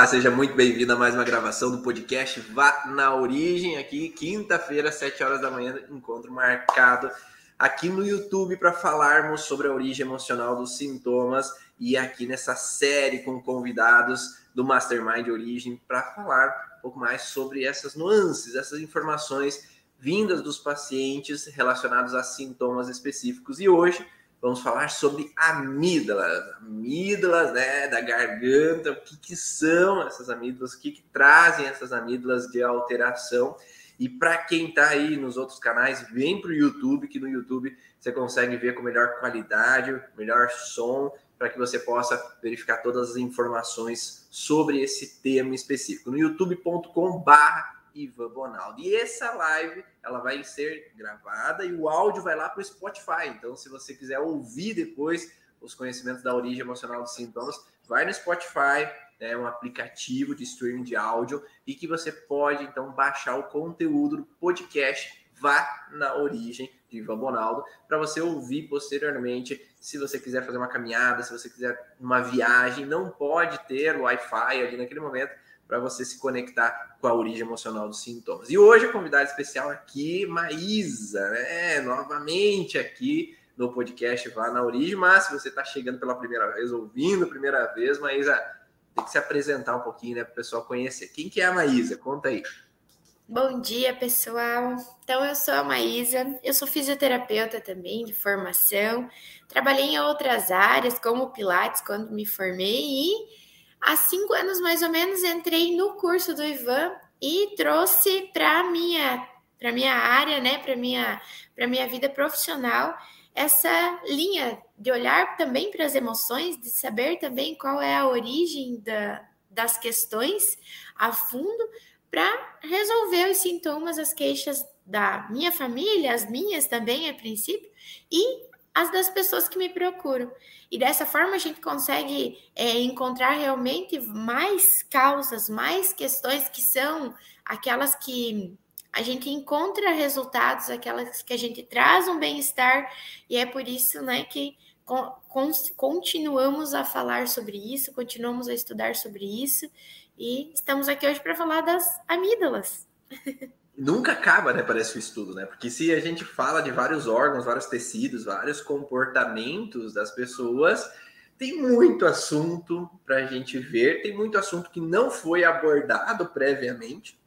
Olá, seja muito bem-vindo a mais uma gravação do podcast Vá na Origem, aqui quinta-feira, 7 horas da manhã, encontro marcado aqui no YouTube para falarmos sobre a origem emocional dos sintomas e aqui nessa série com convidados do Mastermind Origem para falar um pouco mais sobre essas nuances, essas informações vindas dos pacientes relacionados a sintomas específicos. E hoje vamos falar sobre amígdalas, amígdalas né, da garganta, o que, que são essas amígdalas, o que, que trazem essas amígdalas de alteração. E para quem está aí nos outros canais, vem para o YouTube, que no YouTube você consegue ver com melhor qualidade, melhor som, para que você possa verificar todas as informações sobre esse tema específico. No youtube.com/barra Ivan Bonaldo. E essa live ela vai ser gravada e o áudio vai lá para o Spotify. Então, se você quiser ouvir depois os conhecimentos da origem emocional dos sintomas, vai no Spotify, é um aplicativo de streaming de áudio e que você pode então baixar o conteúdo do podcast Vá na Origem de Ivan Bonaldo para você ouvir posteriormente. Se você quiser fazer uma caminhada, se você quiser uma viagem, não pode ter Wi-Fi ali naquele momento para você se conectar com a origem emocional dos sintomas. E hoje a convidada especial aqui, Maísa, né? Novamente aqui no podcast Vá na Origem, mas se você está chegando pela primeira vez, ouvindo a primeira vez, Maísa, tem que se apresentar um pouquinho, né, para o pessoal conhecer. Quem que é a Maísa? Conta aí. Bom dia, pessoal. Então, eu sou a Maísa, eu sou fisioterapeuta também de formação. Trabalhei em outras áreas, como Pilates, quando me formei, e há cinco anos mais ou menos entrei no curso do Ivan e trouxe para minha para minha área, né, para minha para minha vida profissional essa linha de olhar também para as emoções, de saber também qual é a origem da, das questões a fundo para resolver os sintomas, as queixas da minha família, as minhas também a princípio, e as das pessoas que me procuram. E dessa forma a gente consegue é, encontrar realmente mais causas, mais questões que são aquelas que a gente encontra resultados, aquelas que a gente traz um bem-estar, e é por isso né, que con continuamos a falar sobre isso, continuamos a estudar sobre isso, e estamos aqui hoje para falar das amígdalas. nunca acaba, né? Parece o estudo, né? Porque se a gente fala de vários órgãos, vários tecidos, vários comportamentos das pessoas, tem muito assunto para a gente ver, tem muito assunto que não foi abordado previamente,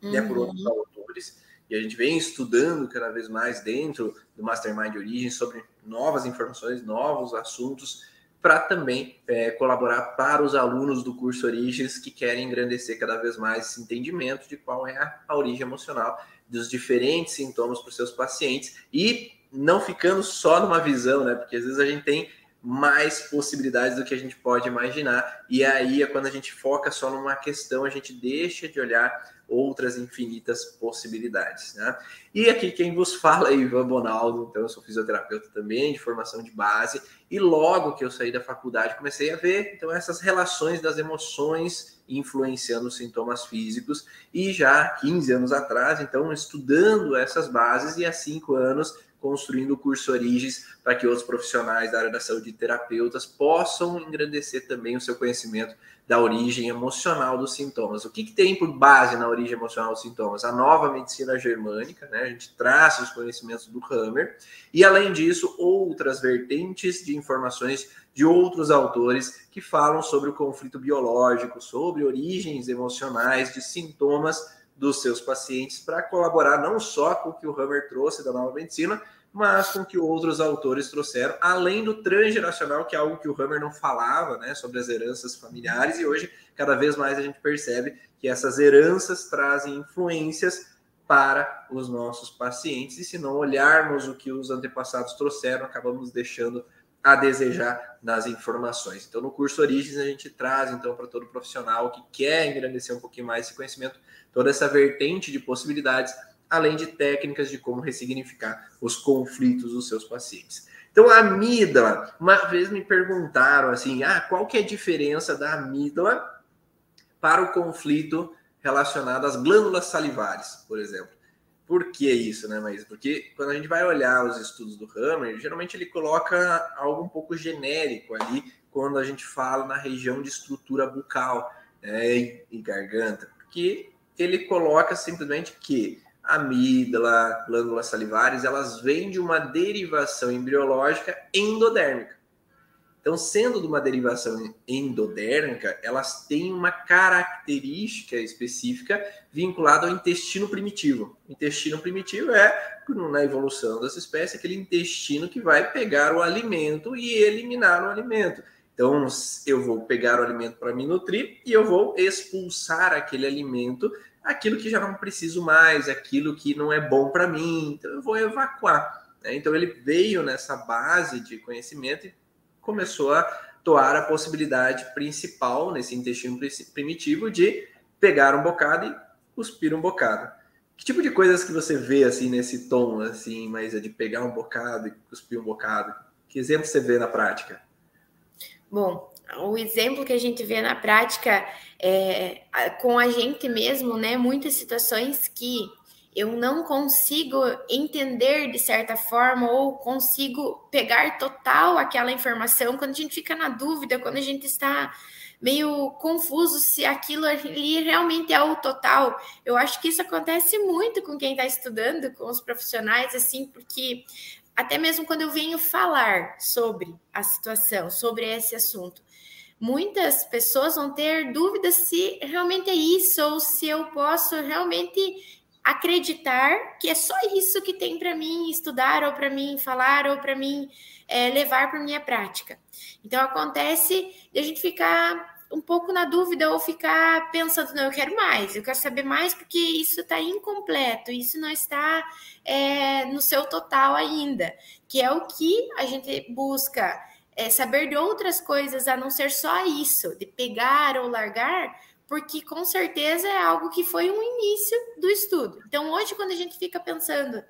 uhum. né, por outros uhum. autores, e a gente vem estudando cada vez mais dentro do Mastermind de Origem sobre novas informações, novos assuntos para também é, colaborar para os alunos do curso Origens que querem engrandecer cada vez mais esse entendimento de qual é a, a origem emocional dos diferentes sintomas para os seus pacientes e não ficando só numa visão, né? Porque às vezes a gente tem mais possibilidades do que a gente pode imaginar. E aí é quando a gente foca só numa questão, a gente deixa de olhar outras infinitas possibilidades. Né? E aqui quem vos fala é Ivan Bonaldo, então eu sou fisioterapeuta também, de formação de base, e logo que eu saí da faculdade comecei a ver então essas relações das emoções influenciando os sintomas físicos, e já 15 anos atrás, então estudando essas bases, e há cinco anos construindo o curso Origens para que outros profissionais da área da saúde e terapeutas possam engrandecer também o seu conhecimento da origem emocional dos sintomas. O que, que tem por base na origem emocional dos sintomas? A nova medicina germânica, né? A gente traz os conhecimentos do Hammer e, além disso, outras vertentes de informações de outros autores que falam sobre o conflito biológico, sobre origens emocionais de sintomas dos seus pacientes para colaborar não só com o que o Hammer trouxe da nova medicina, mas com que outros autores trouxeram, além do transgeracional, que é algo que o Hammer não falava, né, sobre as heranças familiares, e hoje cada vez mais a gente percebe que essas heranças trazem influências para os nossos pacientes, e se não olharmos o que os antepassados trouxeram, acabamos deixando a desejar nas informações. Então, no curso Origens, a gente traz, então, para todo profissional que quer engrandecer um pouquinho mais esse conhecimento, toda essa vertente de possibilidades, além de técnicas de como ressignificar os conflitos dos seus pacientes. Então, a amígdala, uma vez me perguntaram assim, ah, qual que é a diferença da amígdala para o conflito relacionado às glândulas salivares, por exemplo? Por que isso, né, Maísa? Porque quando a gente vai olhar os estudos do Hammer, geralmente ele coloca algo um pouco genérico ali quando a gente fala na região de estrutura bucal. né, e garganta, porque ele coloca simplesmente que amígdala, glândulas salivares, elas vêm de uma derivação embriológica endodérmica. Então, sendo de uma derivação endodérmica, elas têm uma característica específica vinculada ao intestino primitivo. O intestino primitivo é, na evolução dessa espécie, aquele intestino que vai pegar o alimento e eliminar o alimento. Então, eu vou pegar o alimento para me nutrir e eu vou expulsar aquele alimento, aquilo que já não preciso mais, aquilo que não é bom para mim. Então, eu vou evacuar. Né? Então, ele veio nessa base de conhecimento e começou a toar a possibilidade principal nesse intestino primitivo de pegar um bocado e cuspir um bocado. Que tipo de coisas que você vê assim nesse tom assim, mas é de pegar um bocado e cuspir um bocado? Que exemplo você vê na prática? Bom, o exemplo que a gente vê na prática é com a gente mesmo, né? Muitas situações que eu não consigo entender de certa forma ou consigo pegar total aquela informação quando a gente fica na dúvida, quando a gente está meio confuso se aquilo ali realmente é o total. Eu acho que isso acontece muito com quem está estudando, com os profissionais, assim, porque até mesmo quando eu venho falar sobre a situação, sobre esse assunto, muitas pessoas vão ter dúvidas se realmente é isso ou se eu posso realmente acreditar que é só isso que tem para mim estudar, ou para mim falar, ou para mim é, levar para minha prática. Então acontece de a gente ficar um pouco na dúvida ou ficar pensando, não, eu quero mais, eu quero saber mais porque isso está incompleto, isso não está é, no seu total ainda, que é o que a gente busca é, saber de outras coisas a não ser só isso, de pegar ou largar, porque com certeza é algo que foi um início do estudo. Então, hoje, quando a gente fica pensando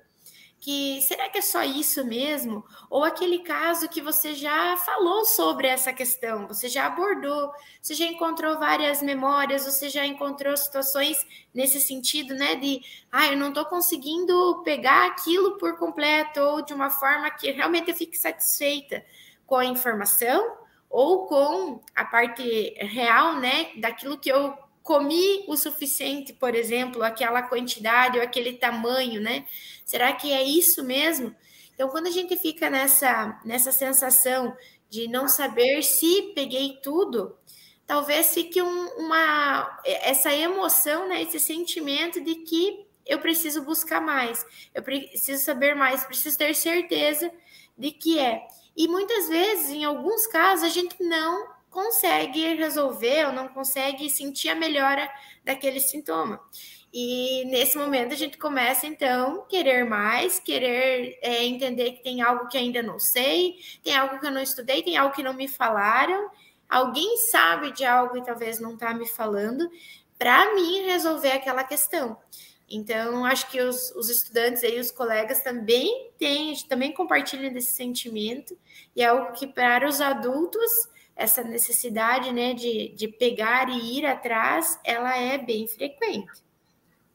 que será que é só isso mesmo? Ou aquele caso que você já falou sobre essa questão, você já abordou, você já encontrou várias memórias, você já encontrou situações nesse sentido, né? De ah, eu não estou conseguindo pegar aquilo por completo, ou de uma forma que realmente eu fique satisfeita com a informação ou com a parte real, né, daquilo que eu comi o suficiente, por exemplo, aquela quantidade ou aquele tamanho, né? Será que é isso mesmo? Então, quando a gente fica nessa nessa sensação de não saber se peguei tudo, talvez fique um, uma essa emoção, né, esse sentimento de que eu preciso buscar mais, eu preciso saber mais, preciso ter certeza de que é. E muitas vezes, em alguns casos, a gente não consegue resolver ou não consegue sentir a melhora daquele sintoma. E nesse momento a gente começa então querer mais, querer é, entender que tem algo que ainda não sei, tem algo que eu não estudei, tem algo que não me falaram, alguém sabe de algo e talvez não está me falando, para mim resolver aquela questão. Então, acho que os, os estudantes e os colegas também têm, também compartilham desse sentimento, e é algo que para os adultos, essa necessidade né, de, de pegar e ir atrás, ela é bem frequente.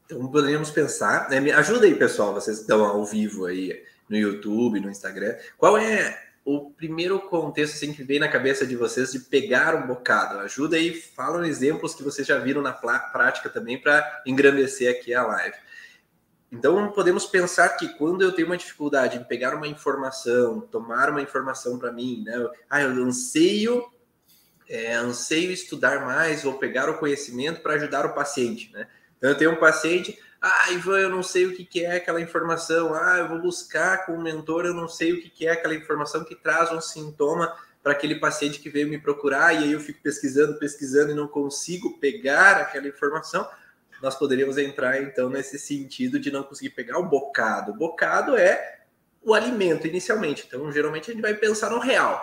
Então, poderíamos pensar, né, me ajuda aí, pessoal, vocês estão ao vivo aí no YouTube, no Instagram, qual é o primeiro contexto assim, que vem na cabeça de vocês de pegar um bocado? Ajuda aí, falam exemplos que vocês já viram na prática também para engrandecer aqui a live. Então, podemos pensar que quando eu tenho uma dificuldade em pegar uma informação, tomar uma informação para mim, né? Ah, eu anseio, é, anseio estudar mais ou pegar o conhecimento para ajudar o paciente, né? Então, eu tenho um paciente, ah, Ivan, eu não sei o que é aquela informação. Ah, eu vou buscar com o mentor, eu não sei o que é aquela informação que traz um sintoma para aquele paciente que veio me procurar, e aí eu fico pesquisando, pesquisando e não consigo pegar aquela informação. Nós poderíamos entrar então nesse sentido de não conseguir pegar o bocado. O bocado é o alimento inicialmente. Então, geralmente a gente vai pensar no real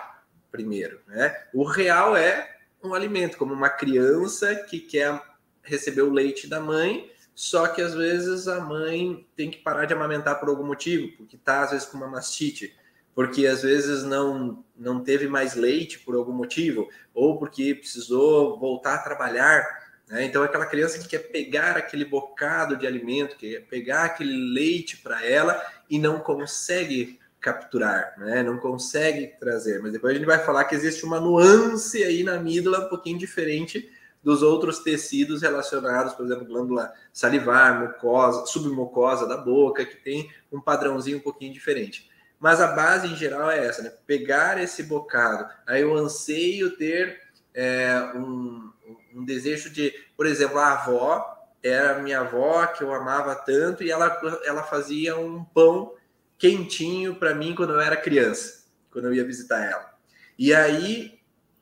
primeiro, né? O real é um alimento, como uma criança que quer receber o leite da mãe só que às vezes a mãe tem que parar de amamentar por algum motivo, porque está às vezes com uma mastite, porque às vezes não não teve mais leite por algum motivo, ou porque precisou voltar a trabalhar. Né? Então, aquela criança que quer pegar aquele bocado de alimento, que quer pegar aquele leite para ela e não consegue capturar, né? não consegue trazer. Mas depois a gente vai falar que existe uma nuance aí na amígdala um pouquinho diferente dos outros tecidos relacionados, por exemplo, glândula salivar, mucosa, submucosa da boca, que tem um padrãozinho um pouquinho diferente. Mas a base em geral é essa, né? Pegar esse bocado, aí eu anseio ter é, um, um desejo de, por exemplo, a avó era minha avó que eu amava tanto e ela, ela fazia um pão quentinho para mim quando eu era criança, quando eu ia visitar ela. E aí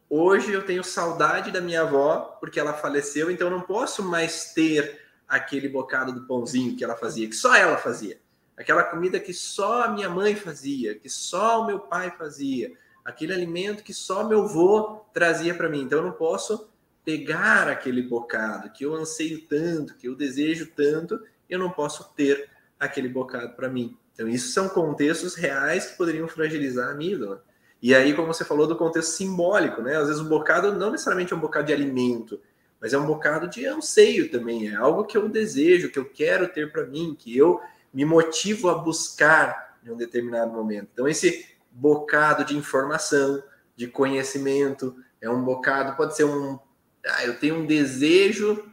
hoje eu tenho saudade da minha avó porque ela faleceu, então eu não posso mais ter aquele bocado do pãozinho que ela fazia, que só ela fazia. Aquela comida que só a minha mãe fazia, que só o meu pai fazia, aquele alimento que só meu avô trazia para mim. Então eu não posso pegar aquele bocado que eu anseio tanto, que eu desejo tanto, eu não posso ter aquele bocado para mim. Então, isso são contextos reais que poderiam fragilizar a amígdala. E aí, como você falou, do contexto simbólico, né? Às vezes o bocado não necessariamente é um bocado de alimento, mas é um bocado de anseio também. É algo que eu desejo, que eu quero ter para mim, que eu me motivo a buscar em um determinado momento. Então, esse bocado de informação, de conhecimento, é um bocado, pode ser um ah, eu tenho um desejo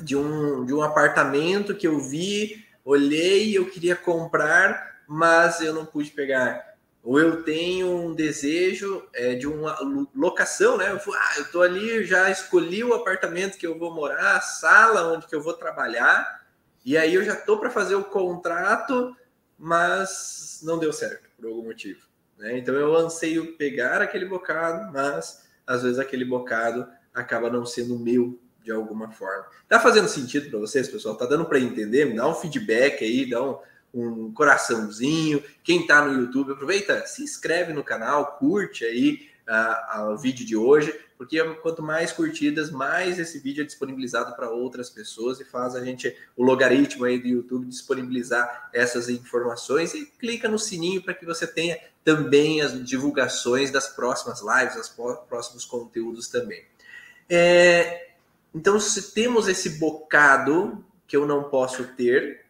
de um, de um apartamento que eu vi, olhei, eu queria comprar, mas eu não pude pegar. Ou eu tenho um desejo é, de uma locação, né? Eu, ah, eu tô ali, já escolhi o apartamento que eu vou morar, a sala onde que eu vou trabalhar, e aí eu já tô para fazer o contrato, mas não deu certo por algum motivo. Né? Então eu anseio pegar aquele bocado, mas às vezes aquele bocado acaba não sendo meu de alguma forma. Tá fazendo sentido para vocês, pessoal? Tá dando para entender? Me dá um feedback aí, dá um, um coraçãozinho. Quem tá no YouTube, aproveita, se inscreve no canal, curte aí uh, o vídeo de hoje, porque quanto mais curtidas, mais esse vídeo é disponibilizado para outras pessoas e faz a gente, o logaritmo aí do YouTube, disponibilizar essas informações e clica no sininho para que você tenha também as divulgações das próximas lives, os próximos conteúdos também. É, então, se temos esse bocado que eu não posso ter,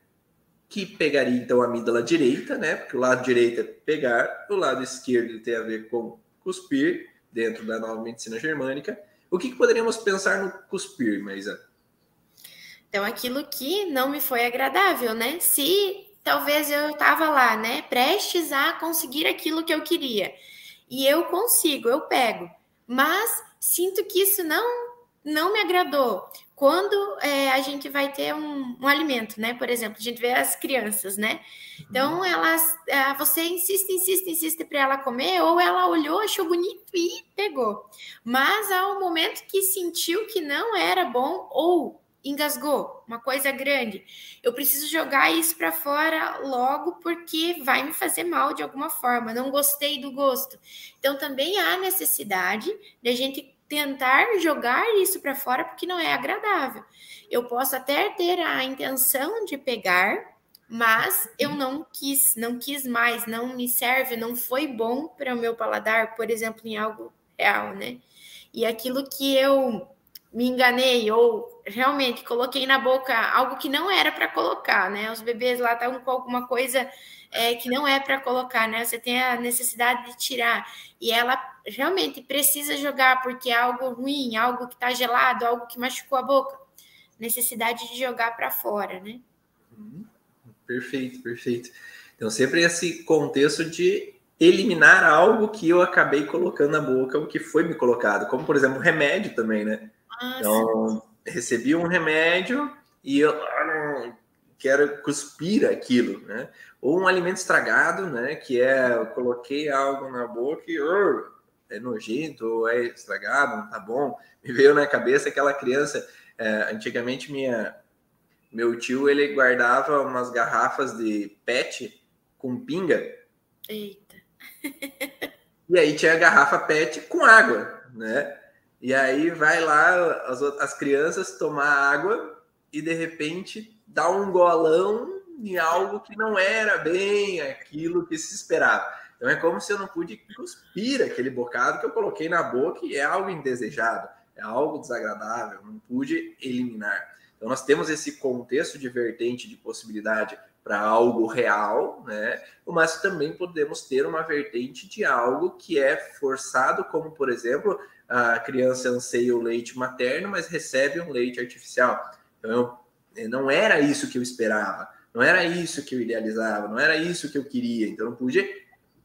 que pegaria então a amígdala direita, né? Porque o lado direito é pegar, o lado esquerdo tem a ver com cuspir, dentro da nova medicina germânica. O que, que poderíamos pensar no cuspir, Maísa? Então, aquilo que não me foi agradável, né? Se talvez eu estava lá, né, prestes a conseguir aquilo que eu queria, e eu consigo, eu pego, mas sinto que isso não não me agradou. Quando é, a gente vai ter um, um, alimento, né? Por exemplo, a gente vê as crianças, né? Então, uhum. elas, é, você insiste, insiste, insiste para ela comer, ou ela olhou, achou bonito e pegou. Mas ao momento que sentiu que não era bom, ou engasgou, uma coisa grande. Eu preciso jogar isso para fora logo porque vai me fazer mal de alguma forma. Não gostei do gosto. Então também há necessidade de a gente tentar jogar isso para fora porque não é agradável. Eu posso até ter a intenção de pegar, mas eu não quis, não quis mais, não me serve, não foi bom para o meu paladar, por exemplo, em algo real, né? E aquilo que eu me enganei ou realmente coloquei na boca algo que não era para colocar, né? Os bebês lá estavam com alguma coisa é, que não é para colocar, né? Você tem a necessidade de tirar e ela realmente precisa jogar porque é algo ruim, algo que está gelado, algo que machucou a boca, necessidade de jogar para fora, né? Uhum. Perfeito, perfeito. Então sempre esse contexto de eliminar algo que eu acabei colocando na boca, o que foi me colocado, como por exemplo remédio também, né? Ah, então, recebi um remédio e eu ah, quero cuspir aquilo, né? Ou um alimento estragado, né? Que é, eu coloquei algo na boca e é nojento, ou é estragado, não tá bom. Me veio na cabeça aquela criança, é, antigamente minha, meu tio, ele guardava umas garrafas de pet com pinga. Eita. e aí tinha a garrafa pet com água, né? E aí vai lá as, as crianças tomar água e de repente dá um golão em algo que não era bem aquilo que se esperava. Então é como se eu não pude cuspir aquele bocado que eu coloquei na boca e é algo indesejado, é algo desagradável, não pude eliminar. Então nós temos esse contexto de vertente de possibilidade para algo real, né? Mas também podemos ter uma vertente de algo que é forçado, como por exemplo a criança anseia o leite materno, mas recebe um leite artificial. Então, eu, não era isso que eu esperava, não era isso que eu idealizava, não era isso que eu queria. Então, eu não pude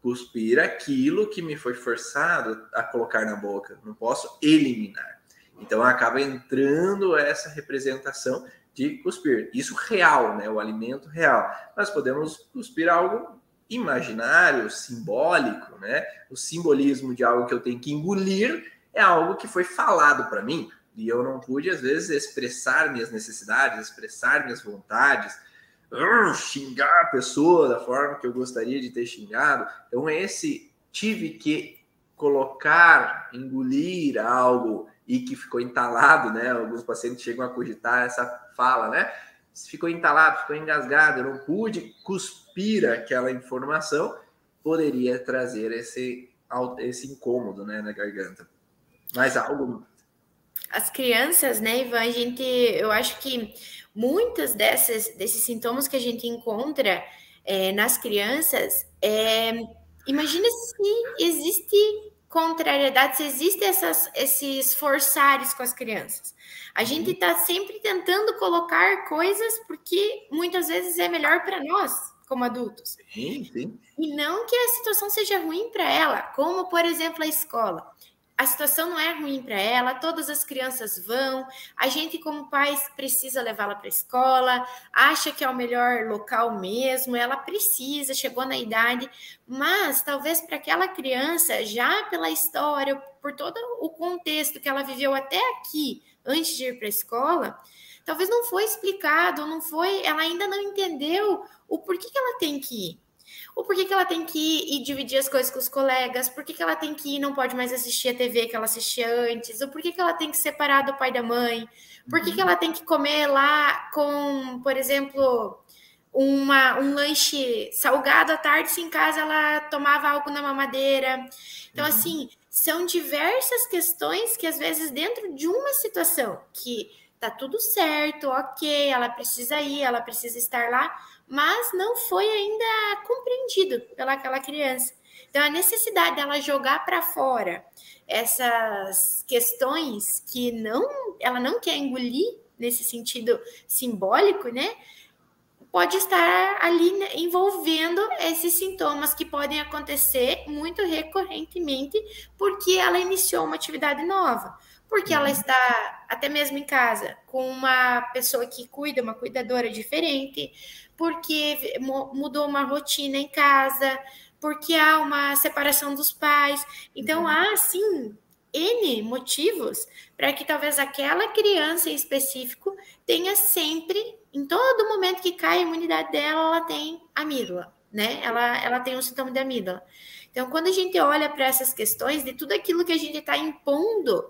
cuspir aquilo que me foi forçado a colocar na boca. Não posso eliminar. Então, acaba entrando essa representação de cuspir. Isso real, né? O alimento real. Nós podemos cuspir algo imaginário, simbólico, né? O simbolismo de algo que eu tenho que engolir é algo que foi falado para mim e eu não pude às vezes expressar minhas necessidades, expressar minhas vontades, uh, xingar a pessoa da forma que eu gostaria de ter xingado. Então esse tive que colocar, engolir algo e que ficou entalado, né? Alguns pacientes chegam a cogitar essa fala, né? Ficou entalado, ficou engasgado, eu não pude cuspir aquela informação, poderia trazer esse, esse incômodo, né, na garganta. Mais algo? As crianças, né, Ivan, a gente, eu acho que muitas dessas, desses sintomas que a gente encontra é, nas crianças, é, imagina se existe contrariedade, se existem essas, esses forçares com as crianças. A gente está uhum. sempre tentando colocar coisas porque muitas vezes é melhor para nós, como adultos. Sim, sim. E não que a situação seja ruim para ela, como, por exemplo, a escola a situação não é ruim para ela, todas as crianças vão, a gente, como pais, precisa levá-la para a escola, acha que é o melhor local mesmo, ela precisa, chegou na idade, mas talvez para aquela criança, já pela história, por todo o contexto que ela viveu até aqui, antes de ir para a escola, talvez não foi explicado, não foi, ela ainda não entendeu o porquê que ela tem que ir o porquê que ela tem que ir e dividir as coisas com os colegas, por que, ela tem que ir e não pode mais assistir a TV que ela assistia antes, o porquê que ela tem que separar do pai da mãe, por que, uhum. que ela tem que comer lá com, por exemplo, uma, um lanche salgado à tarde, se em casa ela tomava algo na mamadeira. Então, uhum. assim, são diversas questões que, às vezes, dentro de uma situação que tá tudo certo, ok, ela precisa ir, ela precisa estar lá, mas não foi ainda compreendido pelaquela criança. Então, a necessidade dela jogar para fora essas questões que não, ela não quer engolir nesse sentido simbólico, né? Pode estar ali né, envolvendo esses sintomas que podem acontecer muito recorrentemente porque ela iniciou uma atividade nova porque ela uhum. está até mesmo em casa com uma pessoa que cuida, uma cuidadora diferente, porque mudou uma rotina em casa, porque há uma separação dos pais. Então, uhum. há, sim, N motivos para que talvez aquela criança em específico tenha sempre, em todo momento que cai a imunidade dela, ela tem amígdala, né? Ela, ela tem um sintoma de amígdala. Então, quando a gente olha para essas questões de tudo aquilo que a gente está impondo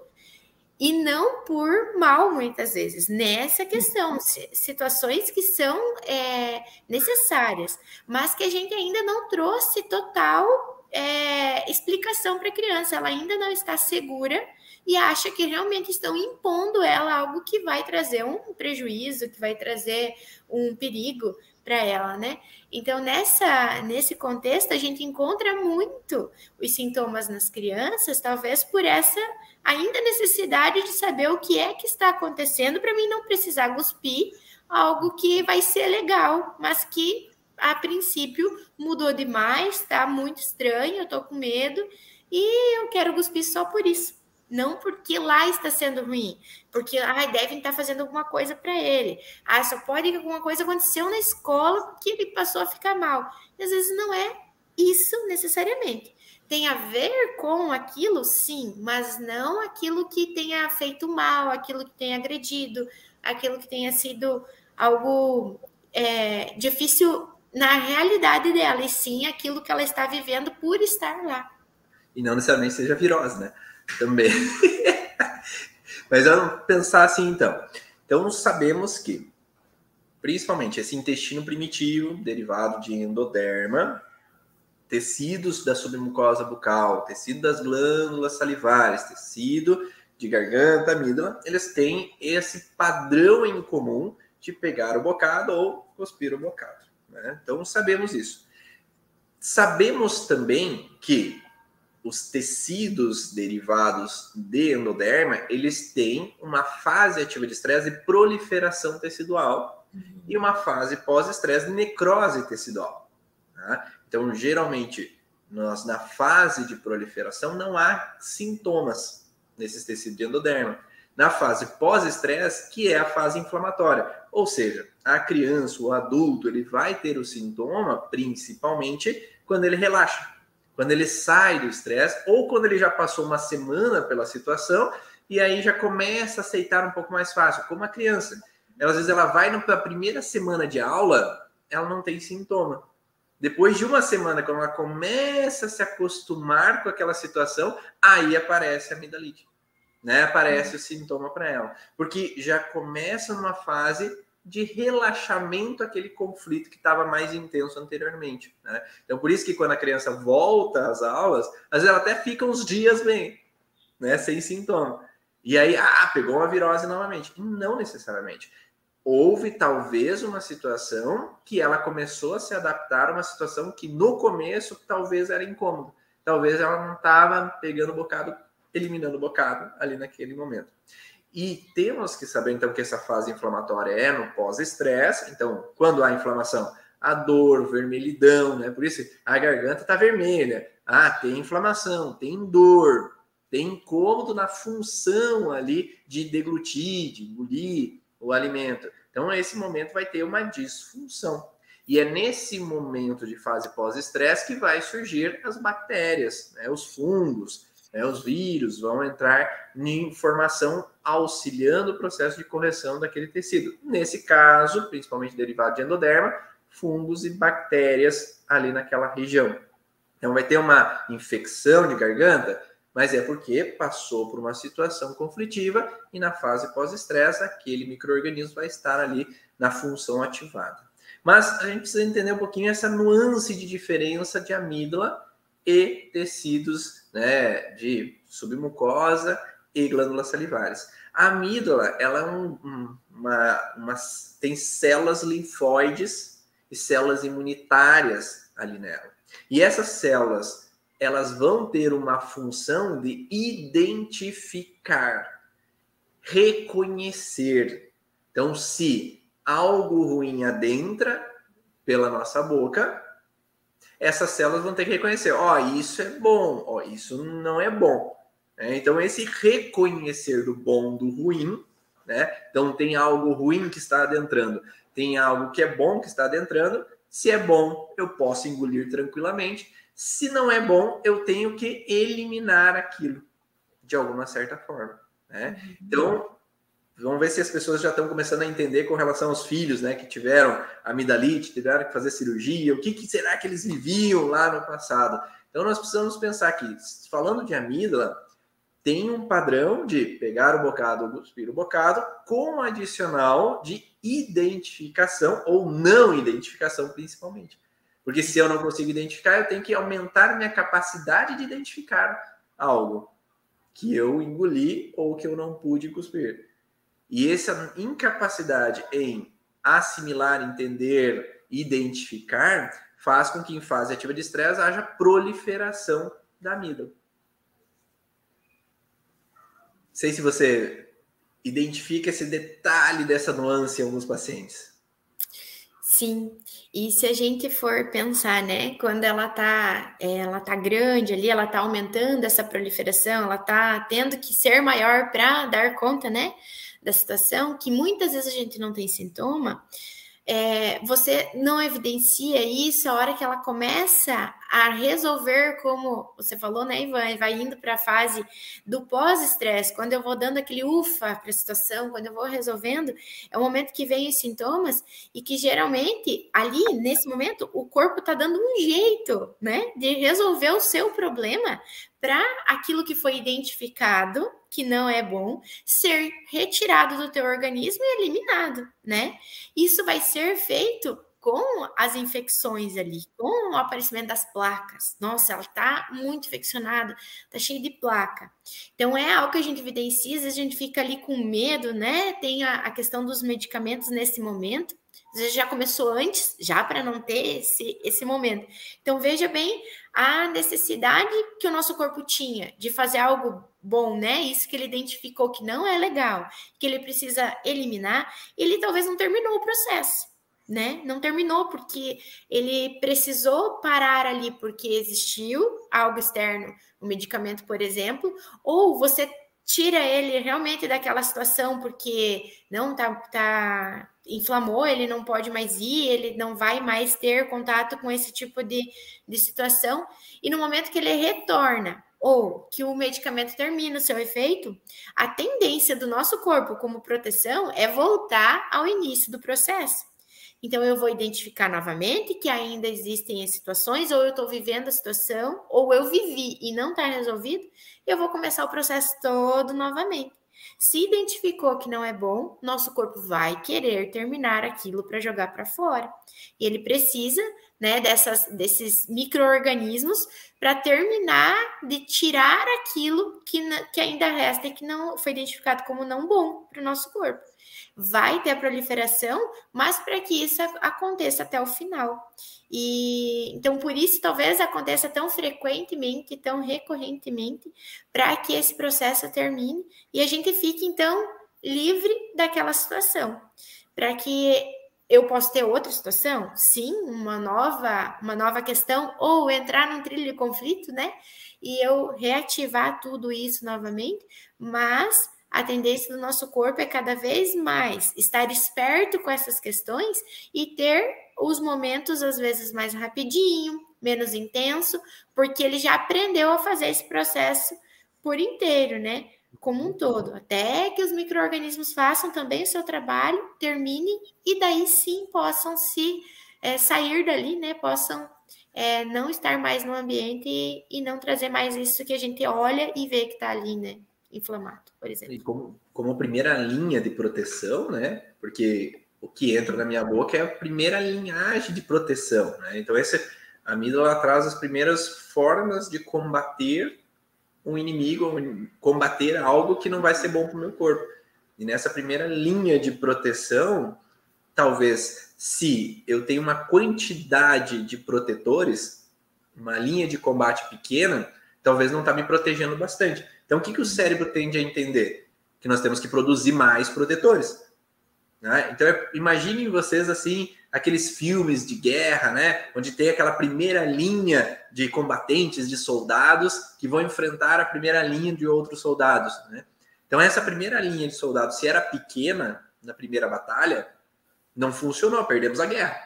e não por mal, muitas vezes, nessa questão, situações que são é, necessárias, mas que a gente ainda não trouxe total é, explicação para a criança, ela ainda não está segura e acha que realmente estão impondo ela algo que vai trazer um prejuízo, que vai trazer um perigo para ela, né? Então, nessa, nesse contexto, a gente encontra muito os sintomas nas crianças, talvez por essa ainda necessidade de saber o que é que está acontecendo para mim não precisar cuspir algo que vai ser legal, mas que a princípio mudou demais, tá muito estranho, eu tô com medo e eu quero cuspir só por isso. Não porque lá está sendo ruim, porque ah, devem estar fazendo alguma coisa para ele. Ah, só pode que alguma coisa aconteceu na escola porque ele passou a ficar mal. E às vezes não é isso necessariamente. Tem a ver com aquilo, sim, mas não aquilo que tenha feito mal, aquilo que tenha agredido, aquilo que tenha sido algo é, difícil na realidade dela, e sim aquilo que ela está vivendo por estar lá. E não necessariamente seja virose, né? Também. Mas vamos pensar assim então. Então sabemos que, principalmente esse intestino primitivo, derivado de endoderma, tecidos da submucosa bucal, tecido das glândulas salivares, tecido de garganta, amígdala, eles têm esse padrão em comum de pegar o bocado ou cuspir o bocado. Né? Então sabemos isso. Sabemos também que os tecidos derivados de endoderma, eles têm uma fase ativa de estresse de proliferação tecidual uhum. e uma fase pós-estresse de necrose tecidual. Tá? Então, geralmente, nós na fase de proliferação não há sintomas nesses tecidos de endoderma. Na fase pós-estresse, que é a fase inflamatória, ou seja, a criança, o adulto, ele vai ter o sintoma principalmente quando ele relaxa quando ele sai do estresse ou quando ele já passou uma semana pela situação e aí já começa a aceitar um pouco mais fácil, como a criança. Ela, às vezes ela vai na primeira semana de aula, ela não tem sintoma. Depois de uma semana, quando ela começa a se acostumar com aquela situação, aí aparece a amidalite, né? Aparece o sintoma para ela, porque já começa numa fase de relaxamento aquele conflito que estava mais intenso anteriormente. Né? Então, por isso que quando a criança volta às aulas, às vezes ela até fica uns dias bem, né, sem sintoma. E aí, ah, pegou uma virose novamente. Não necessariamente. Houve talvez uma situação que ela começou a se adaptar a uma situação que no começo talvez era incômodo. Talvez ela não estava pegando o bocado, eliminando o bocado ali naquele momento. E temos que saber, então, que essa fase inflamatória é no pós-estresse. Então, quando há inflamação, a dor, vermelhidão, né? Por isso a garganta está vermelha. Ah, tem inflamação, tem dor, tem incômodo na função ali de deglutir, de engolir o alimento. Então, esse momento vai ter uma disfunção. E é nesse momento de fase pós-estresse que vai surgir as bactérias, né? os fungos, né? Os vírus vão entrar em formação auxiliando o processo de correção daquele tecido. Nesse caso, principalmente derivado de endoderma, fungos e bactérias ali naquela região. Então vai ter uma infecção de garganta, mas é porque passou por uma situação conflitiva e na fase pós-estresse aquele microorganismo vai estar ali na função ativada. Mas a gente precisa entender um pouquinho essa nuance de diferença de amígdala e tecidos né, de submucosa e glândulas salivares. A amígdala, ela é um, uma, uma, tem células linfóides e células imunitárias ali nela. E essas células, elas vão ter uma função de identificar, reconhecer. Então, se algo ruim adentra pela nossa boca, essas células vão ter que reconhecer, ó, oh, isso é bom, ó, oh, isso não é bom. É, então, esse reconhecer do bom do ruim, né? Então, tem algo ruim que está adentrando, tem algo que é bom que está adentrando. Se é bom, eu posso engolir tranquilamente. Se não é bom, eu tenho que eliminar aquilo de alguma certa forma. Né? Uhum. Então, Vamos ver se as pessoas já estão começando a entender com relação aos filhos, né, que tiveram amidalite, tiveram que fazer cirurgia, o que, que será que eles viviam lá no passado. Então, nós precisamos pensar que, falando de amígdala, tem um padrão de pegar o bocado, cuspir o bocado, com adicional de identificação ou não identificação, principalmente. Porque se eu não consigo identificar, eu tenho que aumentar minha capacidade de identificar algo que eu engoli ou que eu não pude cuspir. E essa incapacidade em assimilar, entender, identificar, faz com que em fase ativa de estresse haja proliferação da amígdala. Sei se você identifica esse detalhe dessa nuance em alguns pacientes. Sim, e se a gente for pensar, né, quando ela tá, ela tá grande ali, ela tá aumentando essa proliferação, ela tá tendo que ser maior para dar conta, né, da situação, que muitas vezes a gente não tem sintoma, é, você não evidencia isso a hora que ela começa a resolver, como você falou, né, Ivan? Vai indo para a fase do pós-estresse, quando eu vou dando aquele ufa para a situação, quando eu vou resolvendo, é o momento que vem os sintomas e que geralmente ali, nesse momento, o corpo está dando um jeito, né, de resolver o seu problema para aquilo que foi identificado que não é bom ser retirado do teu organismo e eliminado, né? Isso vai ser feito com as infecções ali, com o aparecimento das placas. Nossa, ela tá muito infeccionada, tá cheia de placa. Então é algo que a gente evidencia, às vezes a gente fica ali com medo, né? Tem a, a questão dos medicamentos nesse momento. Às vezes já começou antes, já para não ter esse, esse momento. Então veja bem a necessidade que o nosso corpo tinha de fazer algo bom, né? Isso que ele identificou que não é legal, que ele precisa eliminar, ele talvez não terminou o processo né? Não terminou porque ele precisou parar ali porque existiu algo externo, o medicamento, por exemplo, ou você tira ele realmente daquela situação porque não tá, tá inflamou, ele não pode mais ir, ele não vai mais ter contato com esse tipo de, de situação, e no momento que ele retorna ou que o medicamento termina o seu efeito, a tendência do nosso corpo como proteção é voltar ao início do processo. Então, eu vou identificar novamente que ainda existem situações, ou eu estou vivendo a situação, ou eu vivi e não está resolvido, eu vou começar o processo todo novamente. Se identificou que não é bom, nosso corpo vai querer terminar aquilo para jogar para fora. E ele precisa, né, dessas, desses micro-organismos para terminar de tirar aquilo que, que ainda resta e que não foi identificado como não bom para o nosso corpo vai ter a proliferação, mas para que isso aconteça até o final. E então por isso talvez aconteça tão frequentemente, tão recorrentemente, para que esse processo termine e a gente fique então livre daquela situação, para que eu posso ter outra situação, sim, uma nova, uma nova questão, ou entrar num trilho de conflito, né? E eu reativar tudo isso novamente, mas a tendência do nosso corpo é cada vez mais estar esperto com essas questões e ter os momentos, às vezes, mais rapidinho, menos intenso, porque ele já aprendeu a fazer esse processo por inteiro, né? Como um todo, até que os micro-organismos façam também o seu trabalho, terminem e daí sim possam se é, sair dali, né? Possam é, não estar mais no ambiente e, e não trazer mais isso que a gente olha e vê que está ali, né? Inflamado, por exemplo. E como, como primeira linha de proteção, né? Porque o que entra na minha boca é a primeira linhagem de proteção, né? Então, esse, a amígdala traz as primeiras formas de combater um inimigo, combater algo que não vai ser bom para o meu corpo. E nessa primeira linha de proteção, talvez se eu tenho uma quantidade de protetores, uma linha de combate pequena, talvez não está me protegendo bastante. Então, o que, que o cérebro tende a entender? Que nós temos que produzir mais protetores. Né? Então, imaginem vocês assim, aqueles filmes de guerra, né? Onde tem aquela primeira linha de combatentes, de soldados, que vão enfrentar a primeira linha de outros soldados. Né? Então, essa primeira linha de soldados, se era pequena na primeira batalha, não funcionou, perdemos a guerra.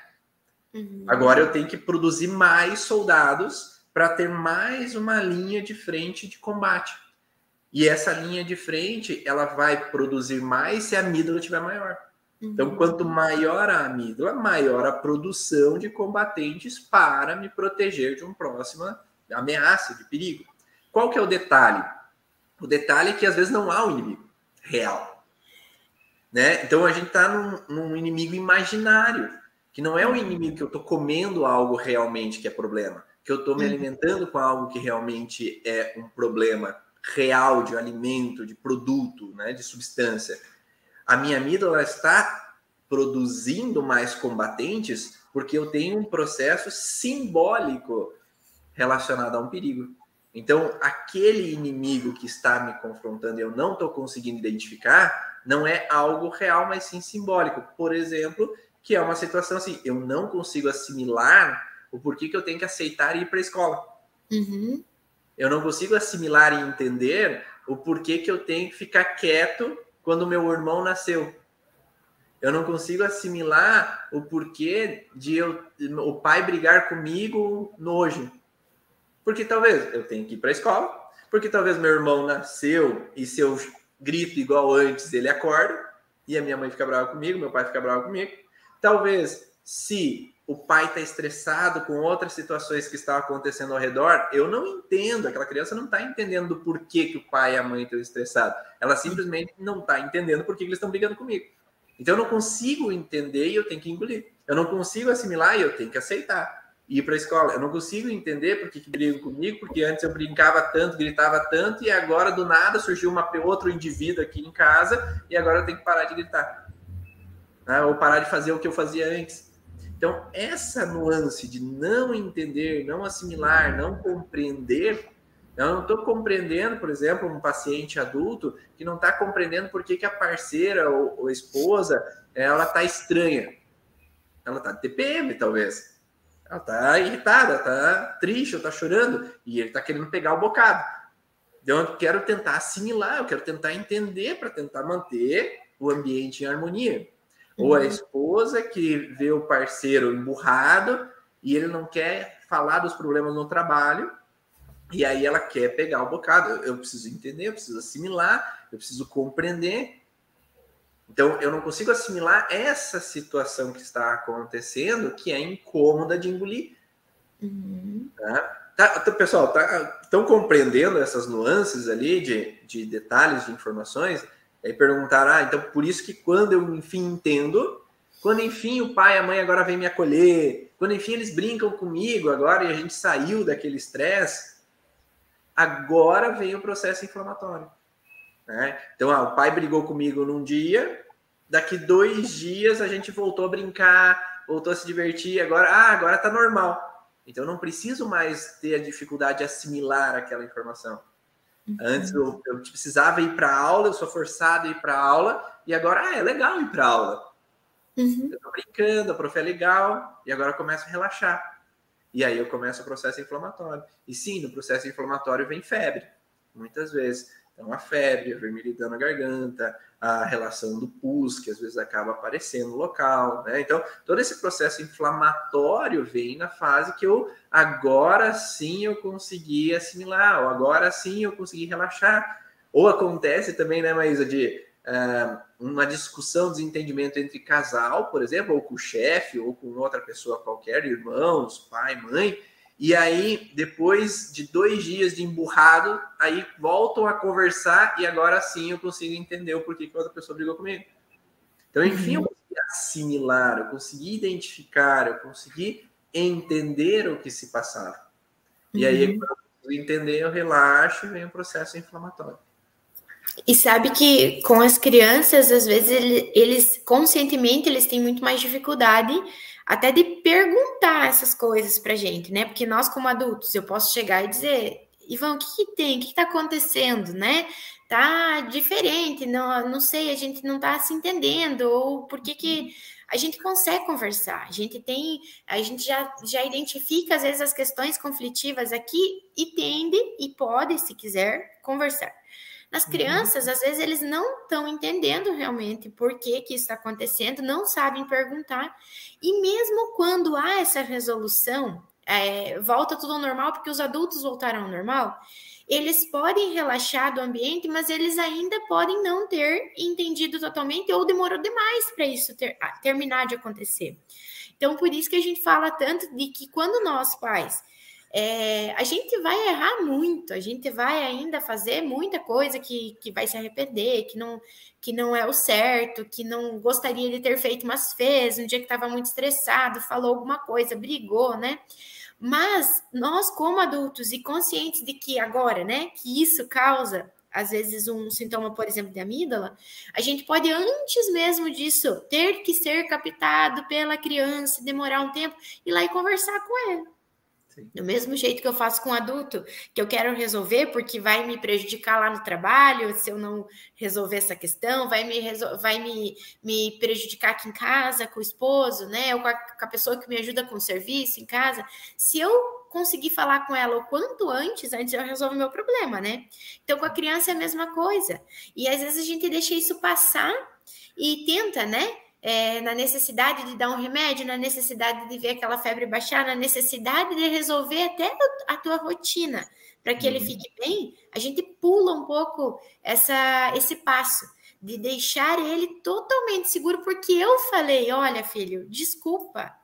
Uhum. Agora eu tenho que produzir mais soldados para ter mais uma linha de frente de combate. E essa linha de frente, ela vai produzir mais se a amígdala tiver maior. Então, uhum. Então, quanto maior a amígdala, maior a produção de combatentes para me proteger de uma próxima ameaça, de perigo. Qual que é o detalhe? O detalhe é que às vezes não há um inimigo real. Né? Então a gente está num, num, inimigo imaginário, que não é um inimigo que eu estou comendo algo realmente que é problema que eu estou me uhum. alimentando com algo que realmente é um problema real de alimento, de produto, né, de substância. A minha amígdala está produzindo mais combatentes porque eu tenho um processo simbólico relacionado a um perigo. Então, aquele inimigo que está me confrontando e eu não estou conseguindo identificar, não é algo real, mas sim simbólico. Por exemplo, que é uma situação assim, eu não consigo assimilar o porquê que eu tenho que aceitar ir para a escola. Uhum. Eu não consigo assimilar e entender o porquê que eu tenho que ficar quieto quando meu irmão nasceu. Eu não consigo assimilar o porquê de eu, o pai brigar comigo nojo. Porque talvez eu tenha que ir para a escola, porque talvez meu irmão nasceu e se eu grito igual antes, ele acorda e a minha mãe fica brava comigo, meu pai fica bravo comigo. Talvez se o pai está estressado com outras situações que estão acontecendo ao redor, eu não entendo. Aquela criança não está entendendo do porquê que o pai e a mãe estão estressados. Ela simplesmente não está entendendo por que eles estão brigando comigo. Então eu não consigo entender e eu tenho que engolir. Eu não consigo assimilar e eu tenho que aceitar. Ir para a escola. Eu não consigo entender por que, que brigam comigo, porque antes eu brincava tanto, gritava tanto, e agora do nada surgiu uma, outro indivíduo aqui em casa, e agora eu tenho que parar de gritar. Né? Ou parar de fazer o que eu fazia antes. Então, essa nuance de não entender, não assimilar, não compreender, eu não estou compreendendo, por exemplo, um paciente adulto que não está compreendendo por que, que a parceira ou, ou a esposa ela está estranha. Ela está de TPM, talvez. Ela está irritada, está triste, está chorando e ele está querendo pegar o bocado. Então, eu quero tentar assimilar, eu quero tentar entender para tentar manter o ambiente em harmonia. Ou a esposa que vê o parceiro emburrado e ele não quer falar dos problemas no trabalho, e aí ela quer pegar o bocado. Eu, eu preciso entender, eu preciso assimilar, eu preciso compreender. Então, eu não consigo assimilar essa situação que está acontecendo, que é incômoda de engolir. Uhum. Tá? Tá, tá, pessoal, tá, estão compreendendo essas nuances ali de, de detalhes, de informações? Aí perguntaram, ah, então por isso que quando eu enfim entendo, quando enfim o pai e a mãe agora vêm me acolher, quando enfim eles brincam comigo agora e a gente saiu daquele estresse, agora vem o processo inflamatório. Né? Então, ah, o pai brigou comigo num dia, daqui dois dias a gente voltou a brincar, voltou a se divertir, agora, ah, agora tá normal. Então, não preciso mais ter a dificuldade de assimilar aquela informação. Uhum. Antes eu, eu, precisava ir para aula, eu sou forçado a ir para aula, e agora ah, é legal ir para aula. Uhum. Eu tô brincando, a prof é legal, e agora eu começo a relaxar. E aí eu começo o processo inflamatório. E sim, no processo inflamatório vem febre, muitas vezes. Então, a febre, a vermelhidão na garganta, a relação do pus, que às vezes acaba aparecendo no local, né? Então, todo esse processo inflamatório vem na fase que eu agora sim eu consegui assimilar, ou agora sim eu consegui relaxar. Ou acontece também, né, Maísa, de uh, uma discussão, desentendimento entre casal, por exemplo, ou com o chefe, ou com outra pessoa qualquer, irmãos, pai, mãe, e aí, depois de dois dias de emburrado, aí voltam a conversar e agora sim eu consigo entender o porquê que outra pessoa brigou comigo. Então, enfim, eu uhum. consegui assimilar, eu consegui identificar, eu consegui entender o que se passava. E aí, uhum. quando eu entender, eu relaxo e vem o processo inflamatório. E sabe que com as crianças, às vezes, eles conscientemente eles têm muito mais dificuldade até de perguntar essas coisas pra gente, né? Porque nós, como adultos, eu posso chegar e dizer, Ivan, o que, que tem? O que, está acontecendo, né? Tá diferente, não, não sei, a gente não tá se entendendo, ou por que que a gente consegue conversar, a gente tem, a gente já, já identifica às vezes as questões conflitivas aqui e tende e pode, se quiser, conversar. Nas uhum. crianças, às vezes, eles não estão entendendo realmente por que, que isso está acontecendo, não sabem perguntar. E mesmo quando há essa resolução, é, volta tudo ao normal, porque os adultos voltaram ao normal, eles podem relaxar do ambiente, mas eles ainda podem não ter entendido totalmente ou demorou demais para isso ter, terminar de acontecer. Então, por isso que a gente fala tanto de que quando nós, pais, é, a gente vai errar muito, a gente vai ainda fazer muita coisa que, que vai se arrepender, que não, que não é o certo, que não gostaria de ter feito, mas fez, um dia que estava muito estressado, falou alguma coisa, brigou, né? Mas nós, como adultos e conscientes de que agora, né, que isso causa às vezes um sintoma, por exemplo, de amígdala, a gente pode antes mesmo disso ter que ser captado pela criança, demorar um tempo, ir lá e conversar com ele. Do mesmo jeito que eu faço com adulto, que eu quero resolver porque vai me prejudicar lá no trabalho, se eu não resolver essa questão, vai me, vai me, me prejudicar aqui em casa com o esposo, né? Ou com a, com a pessoa que me ajuda com o serviço em casa. Se eu conseguir falar com ela o quanto antes, antes eu resolvo meu problema, né? Então, com a criança é a mesma coisa. E às vezes a gente deixa isso passar e tenta, né? É, na necessidade de dar um remédio, na necessidade de ver aquela febre baixar, na necessidade de resolver até a tua rotina para que ele uhum. fique bem, a gente pula um pouco essa, esse passo de deixar ele totalmente seguro, porque eu falei: olha, filho, desculpa.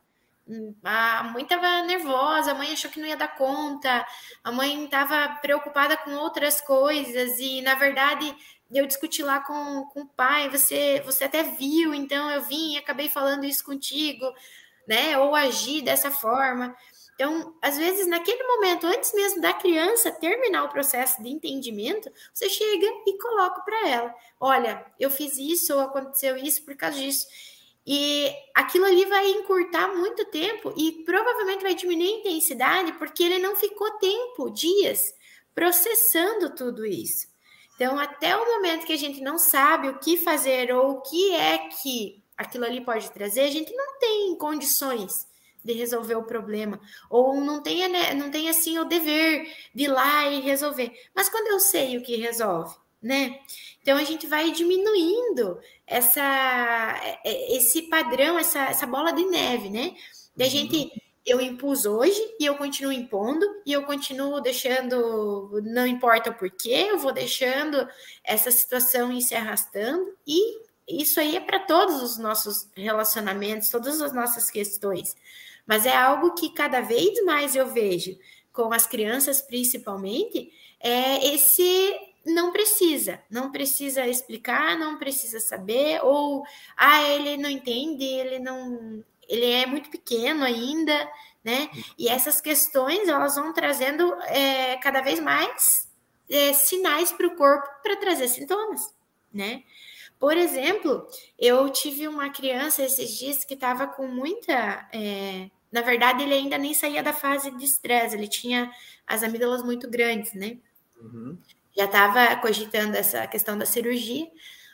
A mãe estava nervosa, a mãe achou que não ia dar conta, a mãe estava preocupada com outras coisas, e na verdade eu discuti lá com, com o pai, você, você até viu, então eu vim e acabei falando isso contigo. né? Ou agir dessa forma. Então, às vezes, naquele momento, antes mesmo da criança terminar o processo de entendimento, você chega e coloca para ela: olha, eu fiz isso ou aconteceu isso por causa disso. E aquilo ali vai encurtar muito tempo e provavelmente vai diminuir a intensidade, porque ele não ficou tempo, dias, processando tudo isso. Então, até o momento que a gente não sabe o que fazer ou o que é que aquilo ali pode trazer, a gente não tem condições de resolver o problema, ou não tem, né, não tem assim o dever de ir lá e resolver. Mas quando eu sei o que resolve, né? Então a gente vai diminuindo essa é, é, esse padrão, essa, essa bola de neve, né? Da uhum. gente eu impus hoje e eu continuo impondo e eu continuo deixando, não importa o porquê, eu vou deixando essa situação ir se arrastando e isso aí é para todos os nossos relacionamentos, todas as nossas questões. Mas é algo que cada vez mais eu vejo, com as crianças principalmente, é esse não precisa, não precisa explicar, não precisa saber, ou ah, ele não entende, ele não, ele é muito pequeno ainda, né? E essas questões elas vão trazendo é, cada vez mais é, sinais para o corpo para trazer sintomas, né? Por exemplo, eu tive uma criança esses dias que estava com muita. É, na verdade, ele ainda nem saía da fase de estresse, ele tinha as amígdalas muito grandes, né? Uhum. Já estava cogitando essa questão da cirurgia,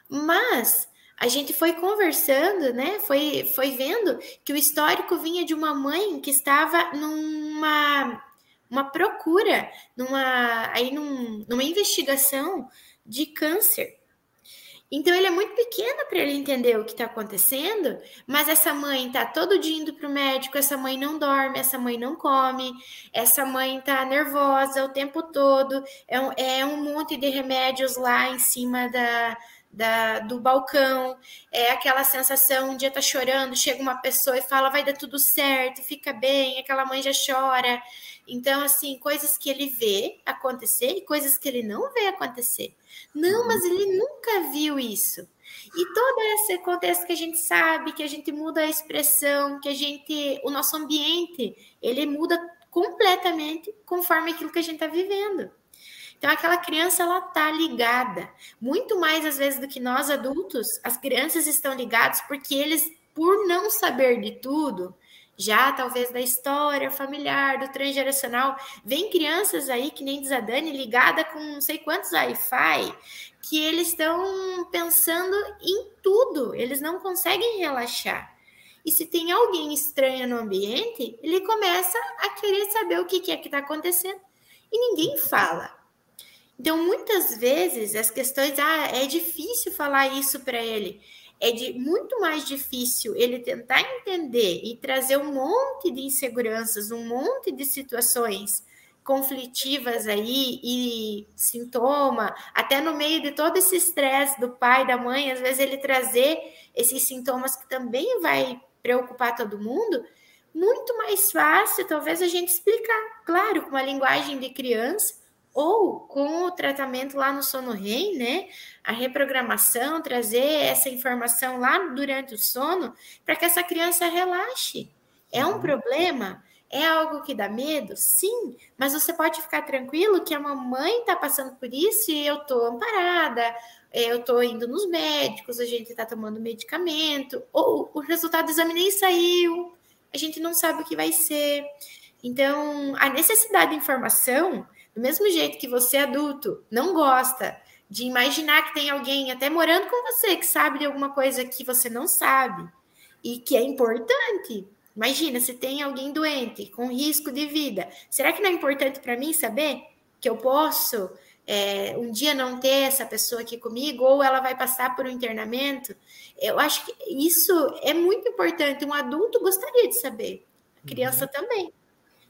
mas a gente foi conversando, né? Foi, foi vendo que o histórico vinha de uma mãe que estava numa uma procura, numa, aí num, numa investigação de câncer. Então ele é muito pequeno para ele entender o que está acontecendo, mas essa mãe está todo dia indo para o médico, essa mãe não dorme, essa mãe não come, essa mãe está nervosa o tempo todo, é um, é um monte de remédios lá em cima da, da, do balcão, é aquela sensação, um dia tá chorando, chega uma pessoa e fala, vai dar tudo certo, fica bem, aquela mãe já chora. Então, assim, coisas que ele vê acontecer e coisas que ele não vê acontecer. Não, mas ele nunca viu isso. E todo esse contexto que a gente sabe, que a gente muda a expressão, que a gente, o nosso ambiente, ele muda completamente conforme aquilo que a gente está vivendo. Então, aquela criança, ela tá ligada. Muito mais, às vezes, do que nós adultos, as crianças estão ligadas porque eles, por não saber de tudo, já talvez da história familiar, do transgeracional, vem crianças aí, que nem diz a Dani, ligada com não sei quantos Wi-Fi, que eles estão pensando em tudo, eles não conseguem relaxar. E se tem alguém estranho no ambiente, ele começa a querer saber o que é que está acontecendo. E ninguém fala. Então, muitas vezes, as questões, ah, é difícil falar isso para ele. É de, muito mais difícil ele tentar entender e trazer um monte de inseguranças, um monte de situações conflitivas aí e sintoma, até no meio de todo esse estresse do pai, da mãe, às vezes ele trazer esses sintomas que também vai preocupar todo mundo, muito mais fácil talvez a gente explicar, claro, com uma linguagem de criança, ou com o tratamento lá no sono REM, né? A reprogramação, trazer essa informação lá durante o sono, para que essa criança relaxe. É um uhum. problema? É algo que dá medo? Sim, mas você pode ficar tranquilo que a mamãe está passando por isso e eu estou amparada, eu estou indo nos médicos, a gente está tomando medicamento, ou o resultado do exame nem saiu, a gente não sabe o que vai ser. Então, a necessidade de informação do mesmo jeito que você, adulto, não gosta de imaginar que tem alguém até morando com você que sabe de alguma coisa que você não sabe e que é importante. Imagina, se tem alguém doente, com risco de vida. Será que não é importante para mim saber que eu posso é, um dia não ter essa pessoa aqui comigo, ou ela vai passar por um internamento? Eu acho que isso é muito importante. Um adulto gostaria de saber, a criança uhum. também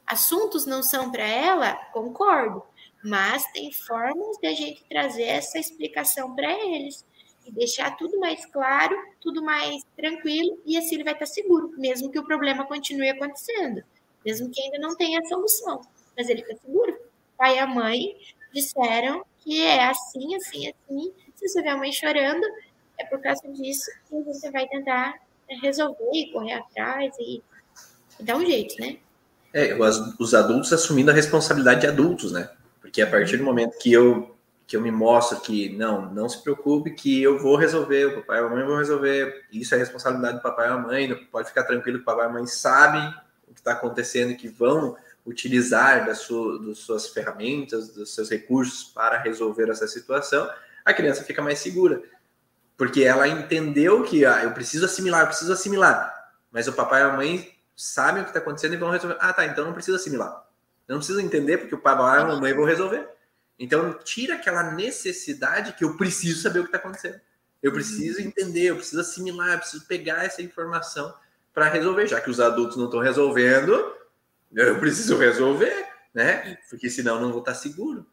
assuntos não são para ela, concordo, mas tem formas de a gente trazer essa explicação para eles e deixar tudo mais claro, tudo mais tranquilo, e assim ele vai estar seguro, mesmo que o problema continue acontecendo, mesmo que ainda não tenha solução, mas ele está seguro. Pai e a mãe disseram que é assim, assim, assim. Se você vê a mãe chorando, é por causa disso que você vai tentar resolver e correr atrás e dá um jeito, né? É, os adultos assumindo a responsabilidade de adultos, né? Porque a partir do momento que eu que eu me mostro que não, não se preocupe que eu vou resolver, o papai e a mamãe vão resolver, isso é responsabilidade do papai e da mãe, pode ficar tranquilo que o papai e a mãe sabem o que está acontecendo e que vão utilizar das, sua, das suas ferramentas, dos seus recursos para resolver essa situação, a criança fica mais segura, porque ela entendeu que ah, eu preciso assimilar, eu preciso assimilar, mas o papai e a mãe sabem o que está acontecendo e vão resolver. Ah, tá, então não precisa assimilar. Eu não preciso entender porque o papai e a mamãe vão resolver. Então, tira aquela necessidade que eu preciso saber o que está acontecendo. Eu preciso uhum. entender, eu preciso assimilar, eu preciso pegar essa informação para resolver. Já que os adultos não estão resolvendo, eu preciso resolver, né? Porque senão não vou estar seguro.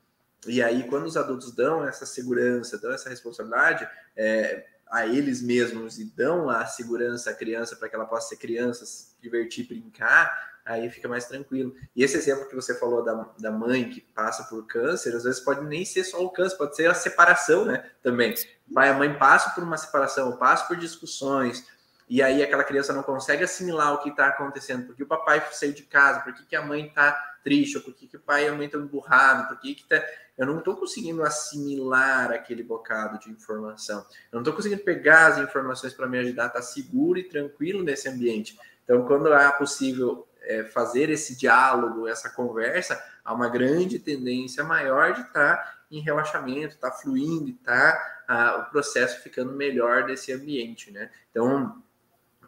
E aí, quando os adultos dão essa segurança, dão essa responsabilidade é, a eles mesmos e dão a segurança à criança para que ela possa ser criança, se divertir, brincar, aí fica mais tranquilo. E esse exemplo que você falou da, da mãe que passa por câncer, às vezes pode nem ser só o câncer, pode ser a separação, né? Também. Pai e a mãe passam por uma separação, passam por discussões, e aí aquela criança não consegue assimilar o que está acontecendo, porque o papai saiu de casa, por que, que a mãe está triste, ou por que, que o pai e a mãe estão emburrados, por que, que tá... eu não estou conseguindo assimilar aquele bocado de informação, eu não estou conseguindo pegar as informações para me ajudar a estar tá seguro e tranquilo nesse ambiente. Então, quando é possível é, fazer esse diálogo, essa conversa, há uma grande tendência maior de estar tá em relaxamento, estar tá fluindo, estar tá, o processo ficando melhor desse ambiente, né? Então,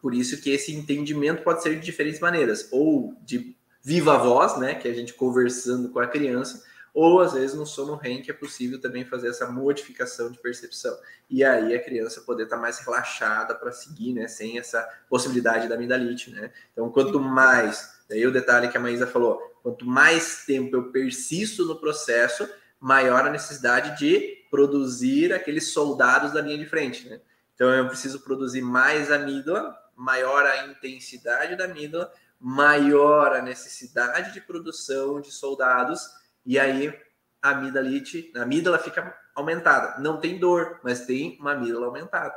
por isso que esse entendimento pode ser de diferentes maneiras, ou de viva voz, né, que é a gente conversando com a criança, ou às vezes no sono REM que é possível também fazer essa modificação de percepção. E aí a criança poder estar mais relaxada para seguir, né, sem essa possibilidade da amidalite, né? Então, quanto mais, daí o detalhe que a Maísa falou, quanto mais tempo eu persisto no processo, maior a necessidade de produzir aqueles soldados da linha de frente, né? Então eu preciso produzir mais amígdala, maior a intensidade da amígdala, maior a necessidade de produção de soldados e aí a amidalite, a amígdala fica aumentada. Não tem dor, mas tem uma amígdala aumentada.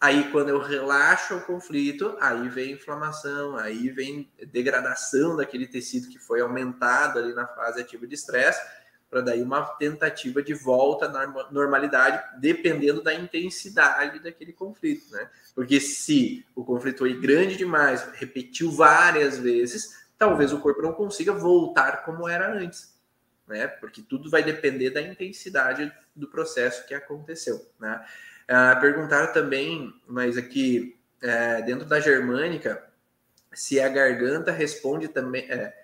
Aí, quando eu relaxo o conflito, aí vem inflamação, aí vem degradação daquele tecido que foi aumentado ali na fase ativa de estresse, para daí uma tentativa de volta à normalidade, dependendo da intensidade daquele conflito, né? Porque se o conflito foi grande demais, repetiu várias vezes, talvez o corpo não consiga voltar como era antes né? Porque tudo vai depender da intensidade do processo que aconteceu, né? Ah, perguntaram também, mas aqui é, dentro da germânica, se a garganta responde também. É,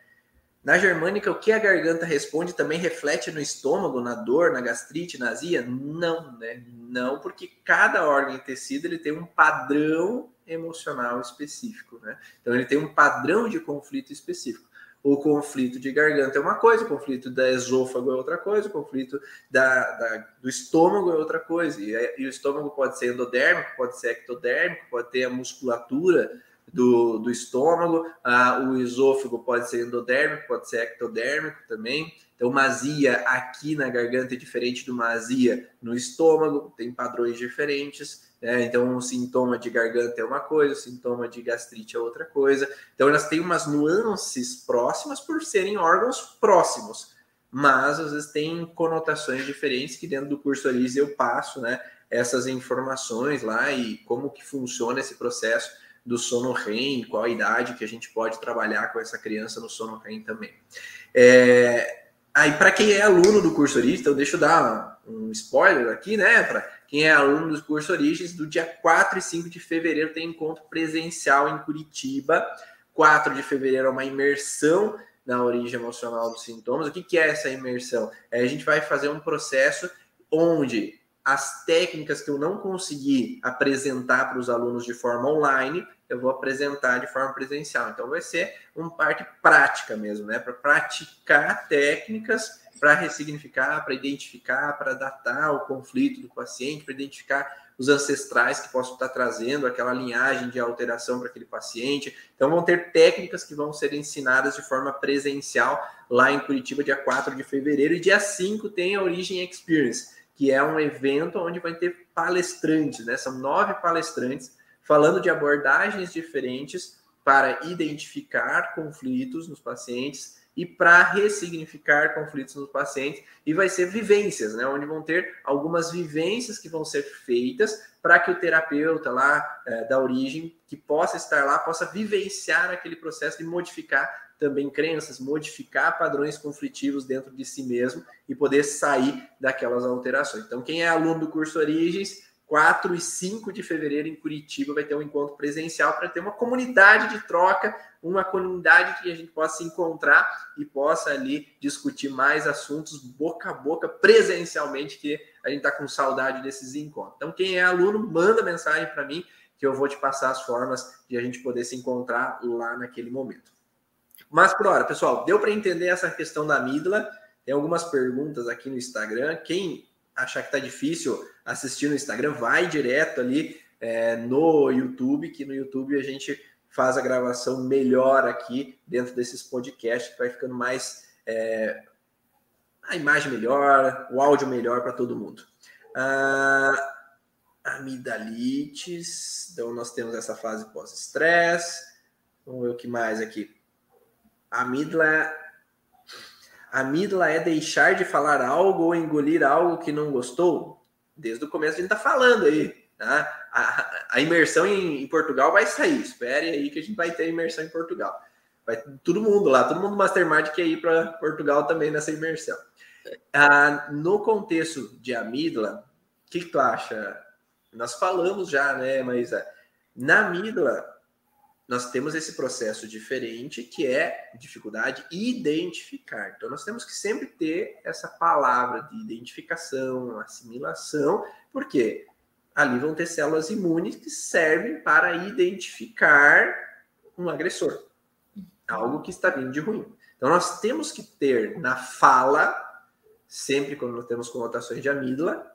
na germânica, o que a garganta responde também reflete no estômago, na dor, na gastrite, na azia? Não, né? Não, porque cada órgão e tecido ele tem um padrão emocional específico, né? Então ele tem um padrão de conflito específico o conflito de garganta é uma coisa, o conflito da esôfago é outra coisa, o conflito da, da do estômago é outra coisa. E, e, o estômago pode ser endodérmico, pode ser ectodérmico, pode ter a musculatura do, do estômago, ah, o esôfago pode ser endodérmico, pode ser ectodérmico também. Então, uma azia aqui na garganta é diferente uma azia no estômago, tem padrões diferentes. Né? Então, o sintoma de garganta é uma coisa, o sintoma de gastrite é outra coisa. Então, elas têm umas nuances próximas por serem órgãos próximos, mas às vezes tem conotações diferentes que dentro do curso Alice eu passo, né? Essas informações lá e como que funciona esse processo do sono REM, qual a idade que a gente pode trabalhar com essa criança no sono REM também. É, aí, para quem é aluno do curso Origens, então deixa eu dar um spoiler aqui, né? Para quem é aluno do curso Origens, do dia 4 e 5 de fevereiro tem encontro presencial em Curitiba. 4 de fevereiro é uma imersão na origem emocional dos sintomas. O que, que é essa imersão? É, a gente vai fazer um processo onde as técnicas que eu não consegui apresentar para os alunos de forma online, eu vou apresentar de forma presencial. Então, vai ser uma parte prática mesmo, né? Para praticar técnicas para ressignificar, para identificar, para datar o conflito do paciente, para identificar os ancestrais que possam estar trazendo aquela linhagem de alteração para aquele paciente. Então, vão ter técnicas que vão ser ensinadas de forma presencial lá em Curitiba, dia 4 de fevereiro, e dia 5 tem a Origin Experience, que é um evento onde vai ter palestrantes, né? São nove palestrantes falando de abordagens diferentes para identificar conflitos nos pacientes e para ressignificar conflitos nos pacientes e vai ser vivências, né, onde vão ter algumas vivências que vão ser feitas para que o terapeuta lá é, da origem que possa estar lá possa vivenciar aquele processo de modificar também crenças, modificar padrões conflitivos dentro de si mesmo e poder sair daquelas alterações. Então, quem é aluno do curso Origens, 4 e 5 de fevereiro em Curitiba vai ter um encontro presencial para ter uma comunidade de troca, uma comunidade que a gente possa se encontrar e possa ali discutir mais assuntos boca a boca presencialmente, que a gente está com saudade desses encontros. Então, quem é aluno, manda mensagem para mim que eu vou te passar as formas de a gente poder se encontrar lá naquele momento. Mas por hora, pessoal, deu para entender essa questão da amígdala? Tem algumas perguntas aqui no Instagram. Quem achar que está difícil assistir no Instagram, vai direto ali é, no YouTube, que no YouTube a gente faz a gravação melhor aqui dentro desses podcasts, que vai ficando mais é, a imagem melhor, o áudio melhor para todo mundo. Ah, amidalites, então nós temos essa fase pós-estresse. Vamos ver o que mais aqui. Amígdala é deixar de falar algo ou engolir algo que não gostou? Desde o começo a gente está falando aí. Tá? A, a imersão em, em, Portugal vai sair. Espere aí que a gente vai ter imersão em Portugal. Vai todo mundo lá, todo mundo do Mastermind quer ir para Portugal também nessa imersão. Ah, no contexto de amígdala, o que, que, tu acha? Nós falamos já, né? Mas na amígdala, nós temos esse processo diferente que é dificuldade identificar. Então, nós temos que sempre ter essa palavra de identificação, assimilação, porque ali vão ter células imunes que servem para identificar um agressor, algo que está vindo de ruim. Então, nós temos que ter na fala, sempre quando nós temos conotações de amígdala,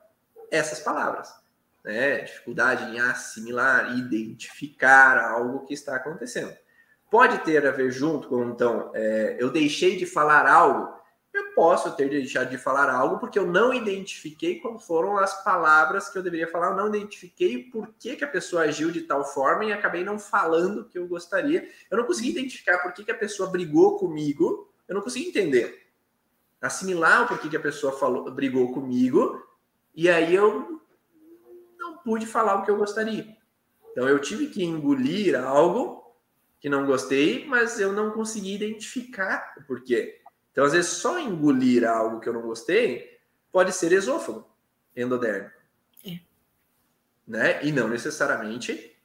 essas palavras né? dificuldade em assimilar, identificar algo que está acontecendo. Pode ter a ver junto com, então, é, eu deixei de falar algo, eu posso ter deixado de falar algo porque eu não identifiquei quais foram as palavras que eu deveria falar, eu não identifiquei por que, que a pessoa agiu de tal forma e acabei não falando o que eu gostaria. Eu não consegui identificar por que, que a pessoa brigou comigo, eu não consegui entender. Assimilar o porquê que a pessoa falou, brigou comigo, e aí eu pude falar o que eu gostaria. Então eu tive que engolir algo que não gostei, mas eu não consegui identificar o porquê. Então, às vezes, só engolir algo que eu não gostei pode ser esôfago, endodérmico. É. Né? E não necessariamente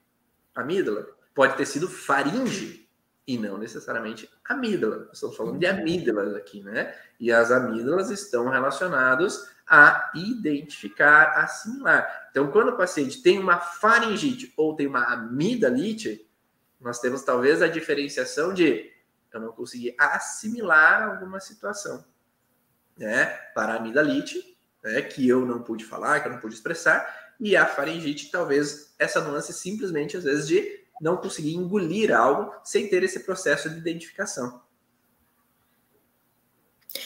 amígdala. Pode ter sido faringe e não necessariamente amígdala. Estamos falando de amígdalas aqui, né? E as amígdalas estão relacionadas a identificar, assimilar. Então, quando o paciente tem uma faringite ou tem uma amidalite, nós temos talvez a diferenciação de eu não consegui assimilar alguma situação, né? Para a amidalite, né, que eu não pude falar, que eu não pude expressar, e a faringite, talvez essa nuance simplesmente às vezes de não conseguir engolir algo sem ter esse processo de identificação.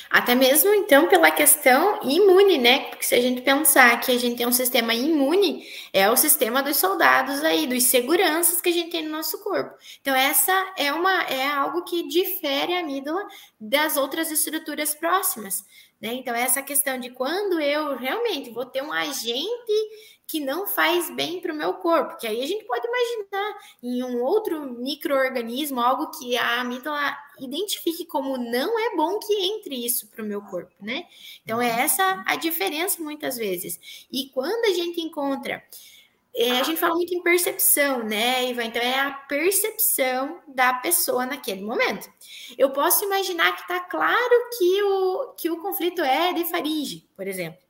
Até mesmo então pela questão imune, né? Porque se a gente pensar que a gente tem um sistema imune, é o sistema dos soldados aí, dos seguranças que a gente tem no nosso corpo. Então essa é uma é algo que difere a amígdala das outras estruturas próximas, né? Então essa questão de quando eu realmente vou ter um agente que não faz bem para o meu corpo, que aí a gente pode imaginar em um outro microorganismo, algo que a amígdala identifique como não é bom que entre isso para o meu corpo, né? Então é essa a diferença muitas vezes. E quando a gente encontra é, a gente fala muito em percepção, né, Ivan? Então, é a percepção da pessoa naquele momento. Eu posso imaginar que está claro que o, que o conflito é de faringe, por exemplo.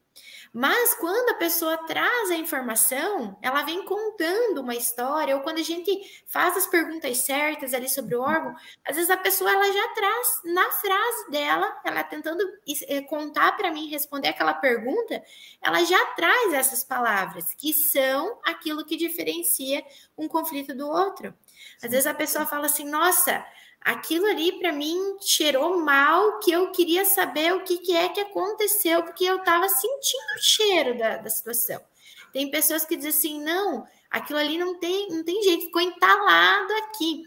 Mas quando a pessoa traz a informação, ela vem contando uma história, ou quando a gente faz as perguntas certas ali sobre o órgão, às vezes a pessoa ela já traz na frase dela, ela tentando eh, contar para mim, responder aquela pergunta, ela já traz essas palavras, que são aquilo que diferencia um conflito do outro. Às vezes a pessoa fala assim: nossa, aquilo ali para mim cheirou mal, que eu queria saber o que, que é que aconteceu, porque eu estava sentindo o cheiro da, da situação. Tem pessoas que dizem assim, não, aquilo ali não tem, não tem jeito, ficou entalado aqui.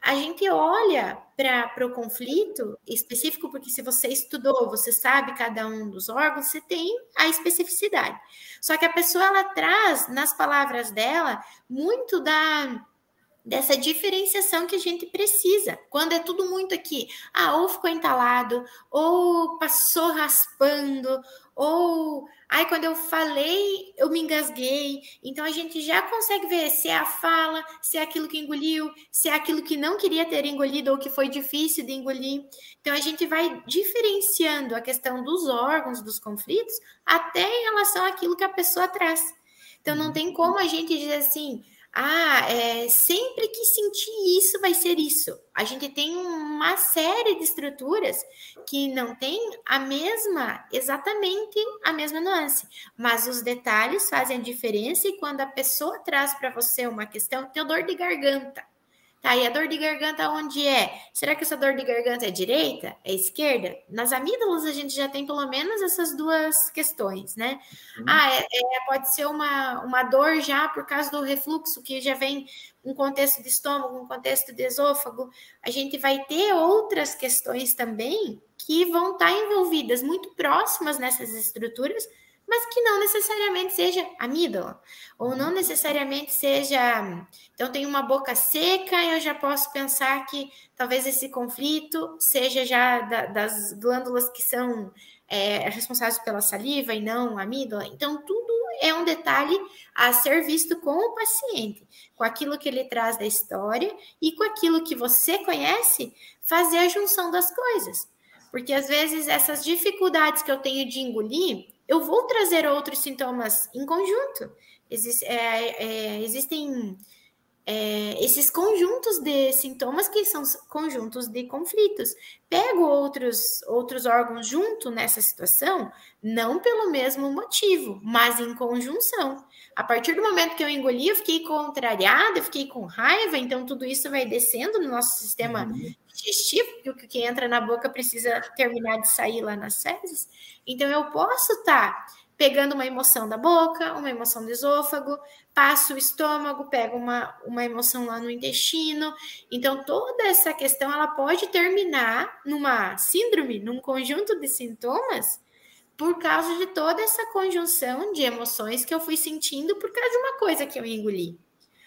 a gente olha para o conflito específico, porque se você estudou, você sabe cada um dos órgãos, você tem a especificidade. Só que a pessoa ela traz nas palavras dela muito da dessa diferenciação que a gente precisa. Quando é tudo muito aqui, ah, ou ficou entalado, ou passou raspando, ou ai, quando eu falei, eu me engasguei. Então a gente já consegue ver se é a fala, se é aquilo que engoliu, se é aquilo que não queria ter engolido ou que foi difícil de engolir. Então a gente vai diferenciando a questão dos órgãos, dos conflitos, até em relação àquilo que a pessoa traz. Então não tem como a gente dizer assim, ah, é, sempre que sentir isso vai ser isso. A gente tem uma série de estruturas que não tem a mesma, exatamente a mesma nuance, mas os detalhes fazem a diferença e quando a pessoa traz para você uma questão, tem dor de garganta. Tá, e a dor de garganta onde é? Será que essa dor de garganta é direita? É esquerda? Nas amígdalas a gente já tem pelo menos essas duas questões, né? Uhum. Ah, é, é, pode ser uma, uma dor já por causa do refluxo, que já vem um contexto de estômago, um contexto de esôfago. A gente vai ter outras questões também que vão estar envolvidas muito próximas nessas estruturas, mas que não necessariamente seja amígdala, ou não necessariamente seja. Então, tem uma boca seca, eu já posso pensar que talvez esse conflito seja já da, das glândulas que são é, responsáveis pela saliva e não amígdala. Então, tudo é um detalhe a ser visto com o paciente, com aquilo que ele traz da história e com aquilo que você conhece, fazer a junção das coisas. Porque às vezes essas dificuldades que eu tenho de engolir eu vou trazer outros sintomas em conjunto. É, é, existem é, esses conjuntos de sintomas que são conjuntos de conflitos. Pego outros, outros órgãos junto nessa situação, não pelo mesmo motivo, mas em conjunção. A partir do momento que eu engoli, eu fiquei contrariada, eu fiquei com raiva, então tudo isso vai descendo no nosso sistema uhum. Digestivo, porque o que entra na boca precisa terminar de sair lá nas fezes. Então eu posso estar tá pegando uma emoção da boca, uma emoção do esôfago, passo o estômago, pego uma, uma emoção lá no intestino. Então, toda essa questão ela pode terminar numa síndrome, num conjunto de sintomas, por causa de toda essa conjunção de emoções que eu fui sentindo por causa de uma coisa que eu engoli.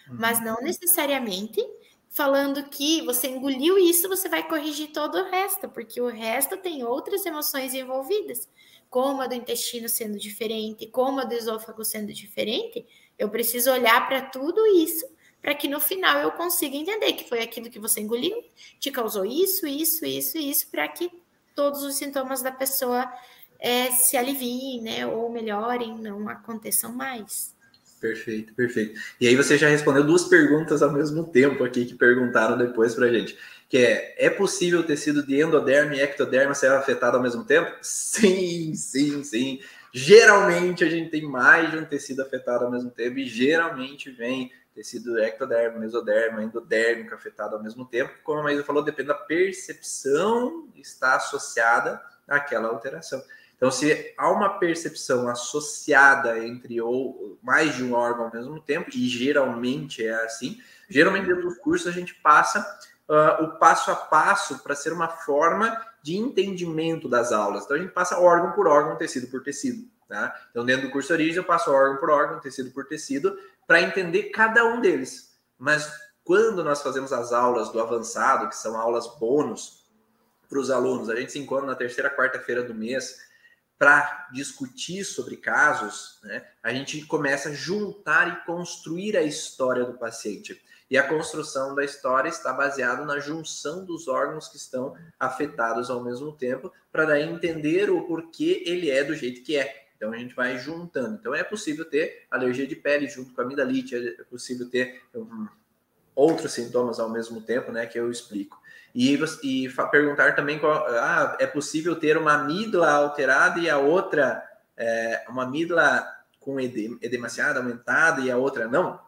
Uhum. Mas não necessariamente falando que você engoliu isso, você vai corrigir todo o resto, porque o resto tem outras emoções envolvidas como a do intestino sendo diferente, como a do esôfago sendo diferente, eu preciso olhar para tudo isso para que no final eu consiga entender que foi aquilo que você engoliu, te causou isso, isso, isso, isso, para que todos os sintomas da pessoa é, se aliviem, né, ou melhorem, não aconteçam mais. Perfeito, perfeito. E aí você já respondeu duas perguntas ao mesmo tempo aqui que perguntaram depois para gente que é, é possível o tecido de endoderme e ectoderme ser afetado ao mesmo tempo? Sim, sim, sim. Geralmente a gente tem mais de um tecido afetado ao mesmo tempo e geralmente vem tecido ectoderme, mesoderme, endodérmico afetado ao mesmo tempo. Como a Maísa falou, depende da percepção está associada àquela alteração. Então, se há uma percepção associada entre ou mais de um órgão ao mesmo tempo, e geralmente é assim, geralmente dentro dos cursos a gente passa uh, o passo a passo para ser uma forma de entendimento das aulas. Então a gente passa órgão por órgão, tecido por tecido. Tá? Então, dentro do curso Origem, eu passo órgão por órgão, tecido por tecido, para entender cada um deles. Mas quando nós fazemos as aulas do avançado, que são aulas bônus para os alunos, a gente se encontra na terceira quarta-feira do mês para discutir sobre casos, né? a gente começa a juntar e construir a história do paciente. E a construção da história está baseada na junção dos órgãos que estão afetados ao mesmo tempo, para daí entender o porquê ele é do jeito que é. Então a gente vai juntando. Então é possível ter alergia de pele junto com a amidalite, é possível ter um, outros sintomas ao mesmo tempo, né? Que eu explico. E, e perguntar também qual, ah, é possível ter uma amígdala alterada e a outra, é, uma amígdala com edemaciada, aumentada e a outra não?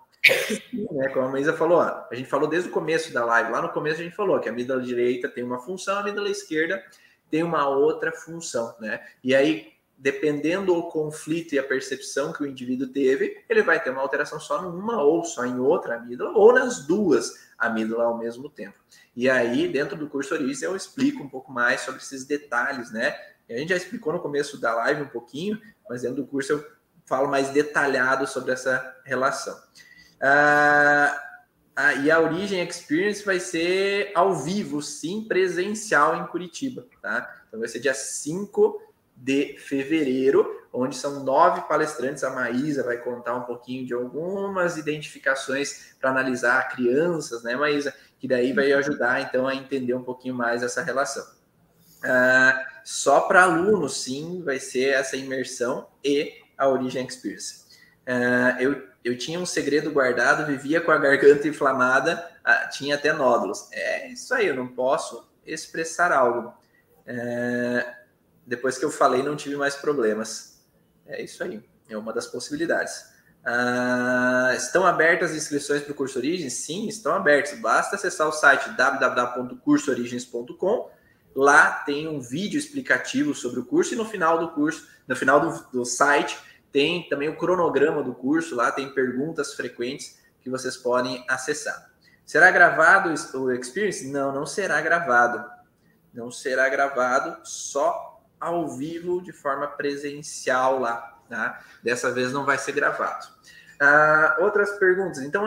né, como a Maísa falou, ó, a gente falou desde o começo da live, lá no começo a gente falou que a amígdala direita tem uma função, a amígdala esquerda tem uma outra função, né? E aí, dependendo do conflito e a percepção que o indivíduo teve, ele vai ter uma alteração só numa ou só em outra amígdala, ou nas duas amígdala ao mesmo tempo. E aí, dentro do curso Origens, eu explico um pouco mais sobre esses detalhes, né? A gente já explicou no começo da live um pouquinho, mas dentro do curso eu falo mais detalhado sobre essa relação. Ah, ah, e a Origem Experience vai ser ao vivo, sim, presencial em Curitiba, tá? Então vai ser dia 5 de fevereiro, onde são nove palestrantes. A Maísa vai contar um pouquinho de algumas identificações para analisar crianças, né, Maísa? Que daí vai ajudar, então, a entender um pouquinho mais essa relação. Ah, só para alunos, sim, vai ser essa imersão e a Origem Experience. Uh, eu, eu tinha um segredo guardado, vivia com a garganta inflamada, uh, tinha até nódulos. É isso aí, eu não posso expressar algo. Uh, depois que eu falei, não tive mais problemas. É isso aí, é uma das possibilidades. Uh, estão abertas as inscrições para o curso Origens? Sim, estão abertas. Basta acessar o site www.cursoorigens.com. Lá tem um vídeo explicativo sobre o curso e no final do curso, no final do, do site, tem também o cronograma do curso, lá tem perguntas frequentes que vocês podem acessar. Será gravado o Experience? Não, não será gravado. Não será gravado só ao vivo de forma presencial lá. Tá? Dessa vez não vai ser gravado. Ah, outras perguntas. Então,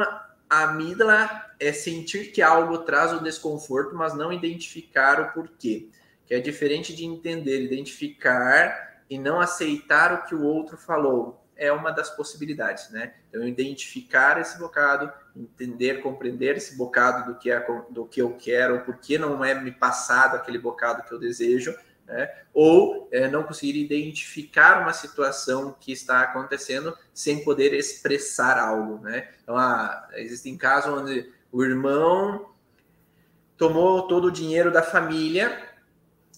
a amígdala é sentir que algo traz o desconforto, mas não identificar o porquê. Que é diferente de entender, identificar e não aceitar o que o outro falou é uma das possibilidades, né? Então, identificar esse bocado, entender, compreender esse bocado do que, é, do que eu quero, por que não é me passado aquele bocado que eu desejo, né? Ou é, não conseguir identificar uma situação que está acontecendo sem poder expressar algo, né? Então, ah, existem casos onde o irmão tomou todo o dinheiro da família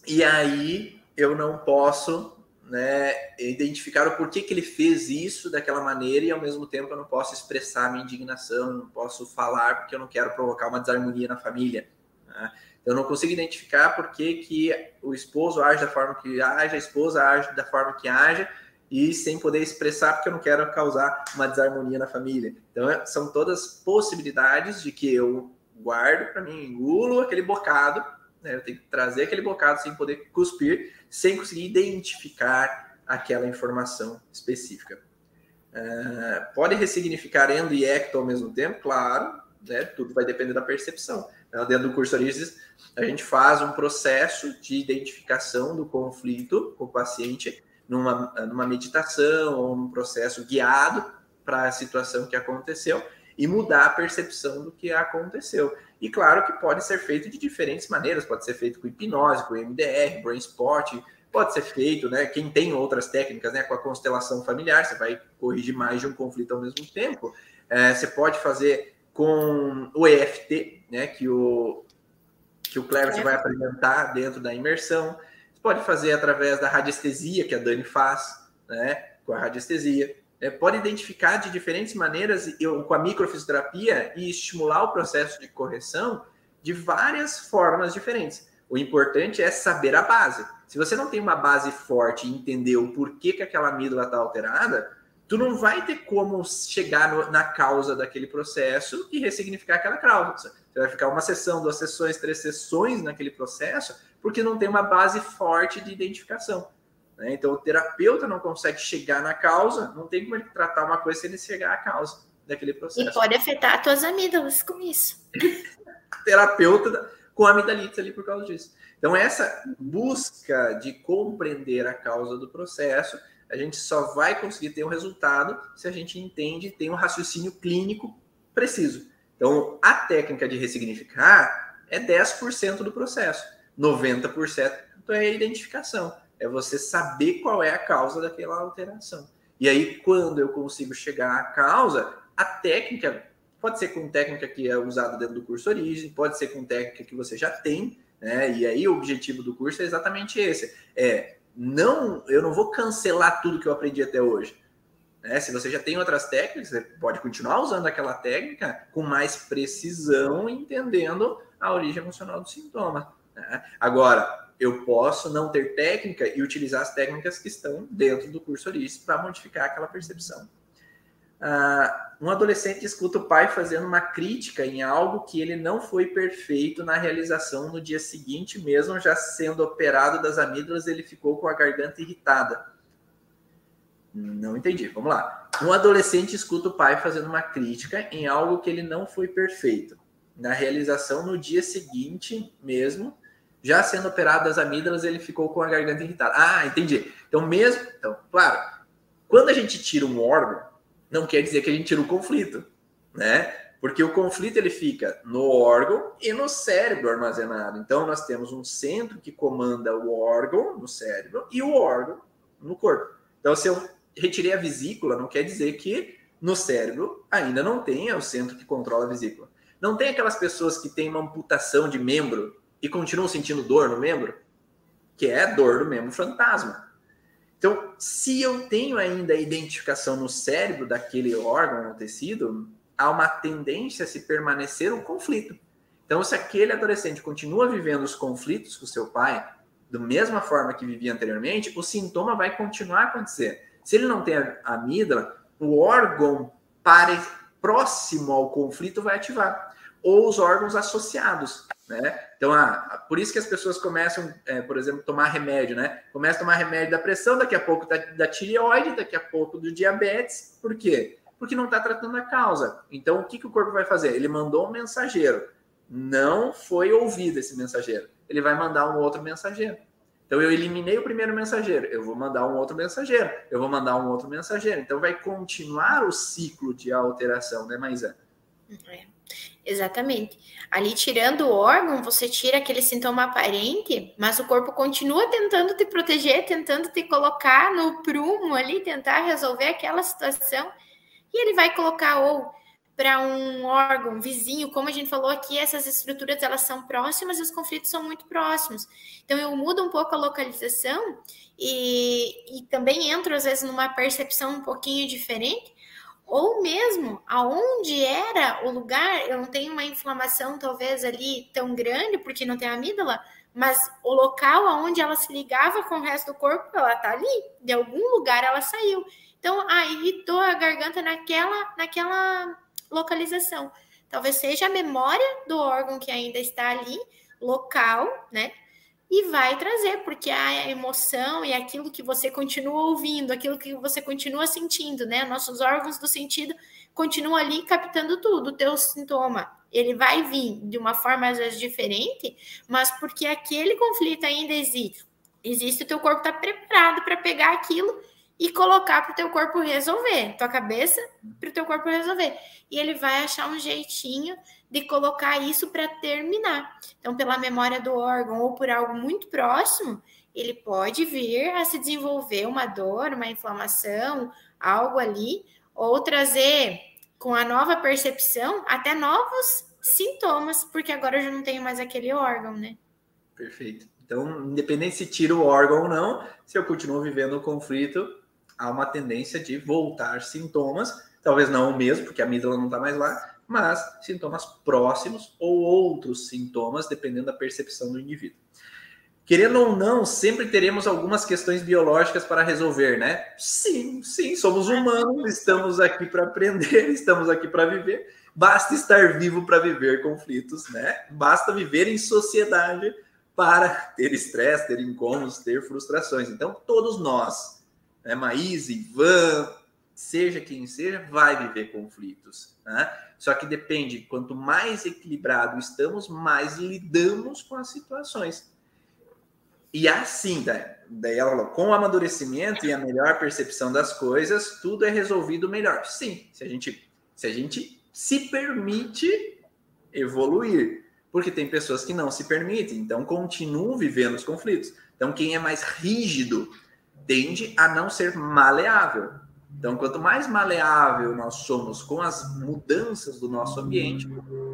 e aí eu não posso né, identificar o porquê que ele fez isso daquela maneira e ao mesmo tempo eu não posso expressar minha indignação, não posso falar porque eu não quero provocar uma desarmonia na família. Né? Eu não consigo identificar por que, o esposo age da forma que age, a esposa age da forma que age e sem poder expressar porque eu não quero causar uma desarmonia na família. Então é, são todas possibilidades de que eu guardo para mim, engulo aquele bocado né? Eu tenho que trazer aquele bocado sem poder cuspir, sem conseguir identificar aquela informação específica. Uh, pode ressignificar endo e ecto ao mesmo tempo? Claro, né? tudo vai depender da percepção. Então, dentro do curso Origens, a gente faz um processo de identificação do conflito com o paciente numa, numa meditação ou num processo guiado para a situação que aconteceu e mudar a percepção do que aconteceu. E claro que pode ser feito de diferentes maneiras, pode ser feito com hipnose, com MDR, brain sport, pode ser feito, né? Quem tem outras técnicas, né? Com a constelação familiar, você vai corrigir mais de um conflito ao mesmo tempo. É, você pode fazer com o EFT, né? Que o que o Cleverson vai apresentar dentro da imersão. Você pode fazer através da radiestesia que a Dani faz, né? Com a radiestesia é, pode identificar de diferentes maneiras eu, com a microfisioterapia e estimular o processo de correção de várias formas diferentes. O importante é saber a base. Se você não tem uma base forte e entender o porquê que aquela amígdala está alterada, tu não vai ter como chegar no, na causa daquele processo e ressignificar aquela causa. Você vai ficar uma sessão, duas sessões, três sessões naquele processo, porque não tem uma base forte de identificação. Né? Então, o terapeuta não consegue chegar na causa, não tem como ele tratar uma coisa sem ele chegar à causa daquele processo. E pode afetar as tuas amígdalas com isso. terapeuta com amidalite ali por causa disso. Então, essa busca de compreender a causa do processo, a gente só vai conseguir ter um resultado se a gente entende e tem um raciocínio clínico preciso. Então, a técnica de ressignificar é 10% do processo, 90% é a identificação é você saber qual é a causa daquela alteração. E aí, quando eu consigo chegar à causa, a técnica pode ser com técnica que é usada dentro do curso Origem, pode ser com técnica que você já tem, né? E aí o objetivo do curso é exatamente esse: é não, eu não vou cancelar tudo que eu aprendi até hoje. Né? Se você já tem outras técnicas, você pode continuar usando aquela técnica com mais precisão, entendendo a origem emocional do sintoma. Né? Agora, eu posso não ter técnica e utilizar as técnicas que estão dentro do curso Orice para modificar aquela percepção. ah, um adolescente escuta o pai fazendo uma crítica em algo que ele não foi perfeito na realização no dia seguinte, mesmo já sendo operado das amígdalas, ele ficou com a garganta irritada. Não entendi. Vamos lá. Um adolescente escuta o pai fazendo uma crítica em algo que ele não foi perfeito na realização no dia seguinte mesmo, já sendo operado das amígdalas, ele ficou com a garganta irritada. Ah, entendi. Então mesmo, então, claro, quando a gente tira um órgão, não quer dizer que a gente tira o conflito, né? Porque o conflito ele fica no órgão e no cérebro armazenado. Então nós temos um centro que comanda o órgão no cérebro e o órgão no corpo. Então se eu retirei a vesícula, não quer dizer que no cérebro ainda não tenha o centro que controla a vesícula. Não tem aquelas pessoas que têm uma amputação de membro e continuam sentindo dor no membro, que é dor do membro fantasma. Então, se eu tenho ainda a identificação no cérebro daquele órgão ou tecido, há uma tendência a se permanecer um conflito. Então, se aquele adolescente continua vivendo os conflitos com seu pai, da mesma forma que vivia anteriormente, o sintoma vai continuar a acontecer. Se ele não tem a amígdala, o órgão pare, próximo ao conflito vai ativar, ou os órgãos associados. Né? Então, ah, por isso que as pessoas começam, é, por exemplo, tomar remédio, né? Começa a tomar remédio da pressão, daqui a pouco da, da tireoide, daqui a pouco do diabetes. Por quê? Porque não está tratando a causa. Então, o que, que o corpo vai fazer? Ele mandou um mensageiro. Não foi ouvido esse mensageiro. Ele vai mandar um outro mensageiro. Então, eu eliminei o primeiro mensageiro. Eu vou mandar um outro mensageiro. Eu vou mandar um outro mensageiro. Então, vai continuar o ciclo de alteração, né, Maísa? É. Exatamente. Ali tirando o órgão, você tira aquele sintoma aparente, mas o corpo continua tentando te proteger, tentando te colocar no prumo ali, tentar resolver aquela situação. E ele vai colocar ou para um órgão vizinho, como a gente falou aqui, essas estruturas elas são próximas e os conflitos são muito próximos. Então eu mudo um pouco a localização e, e também entro às vezes numa percepção um pouquinho diferente ou mesmo aonde era o lugar, eu não tenho uma inflamação talvez ali tão grande porque não tem amígdala, mas o local aonde ela se ligava com o resto do corpo, ela tá ali, de algum lugar ela saiu. Então, ah, irritou a garganta naquela naquela localização. Talvez seja a memória do órgão que ainda está ali, local, né? e vai trazer, porque a emoção e aquilo que você continua ouvindo, aquilo que você continua sentindo, né? Nossos órgãos do sentido continuam ali captando tudo, o teu sintoma. Ele vai vir de uma forma às vezes diferente, mas porque aquele conflito ainda existe. Existe, o teu corpo está preparado para pegar aquilo e colocar para o teu corpo resolver, tua cabeça para o teu corpo resolver. E ele vai achar um jeitinho de colocar isso para terminar. Então, pela memória do órgão ou por algo muito próximo, ele pode vir a se desenvolver uma dor, uma inflamação, algo ali, ou trazer com a nova percepção até novos sintomas, porque agora eu já não tenho mais aquele órgão, né? Perfeito. Então, independente se tira o órgão ou não, se eu continuo vivendo o conflito, há uma tendência de voltar sintomas, talvez não o mesmo, porque a amígdala não está mais lá, mas sintomas próximos ou outros sintomas, dependendo da percepção do indivíduo. Querendo ou não, sempre teremos algumas questões biológicas para resolver, né? Sim, sim, somos humanos, estamos aqui para aprender, estamos aqui para viver. Basta estar vivo para viver conflitos, né? Basta viver em sociedade para ter estresse, ter incômodos, ter frustrações. Então, todos nós, né? Maís, Ivan, seja quem seja, vai viver conflitos. Né? Só que depende, quanto mais equilibrado estamos, mais lidamos com as situações. E assim, daí ela falou, com o amadurecimento e a melhor percepção das coisas, tudo é resolvido melhor. Sim, se a gente se, a gente se permite evoluir. Porque tem pessoas que não se permitem, então continuam vivendo os conflitos. Então, quem é mais rígido tende a não ser maleável. Então, quanto mais maleável nós somos com as mudanças do nosso ambiente,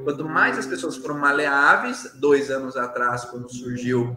quanto mais as pessoas foram maleáveis, dois anos atrás, quando surgiu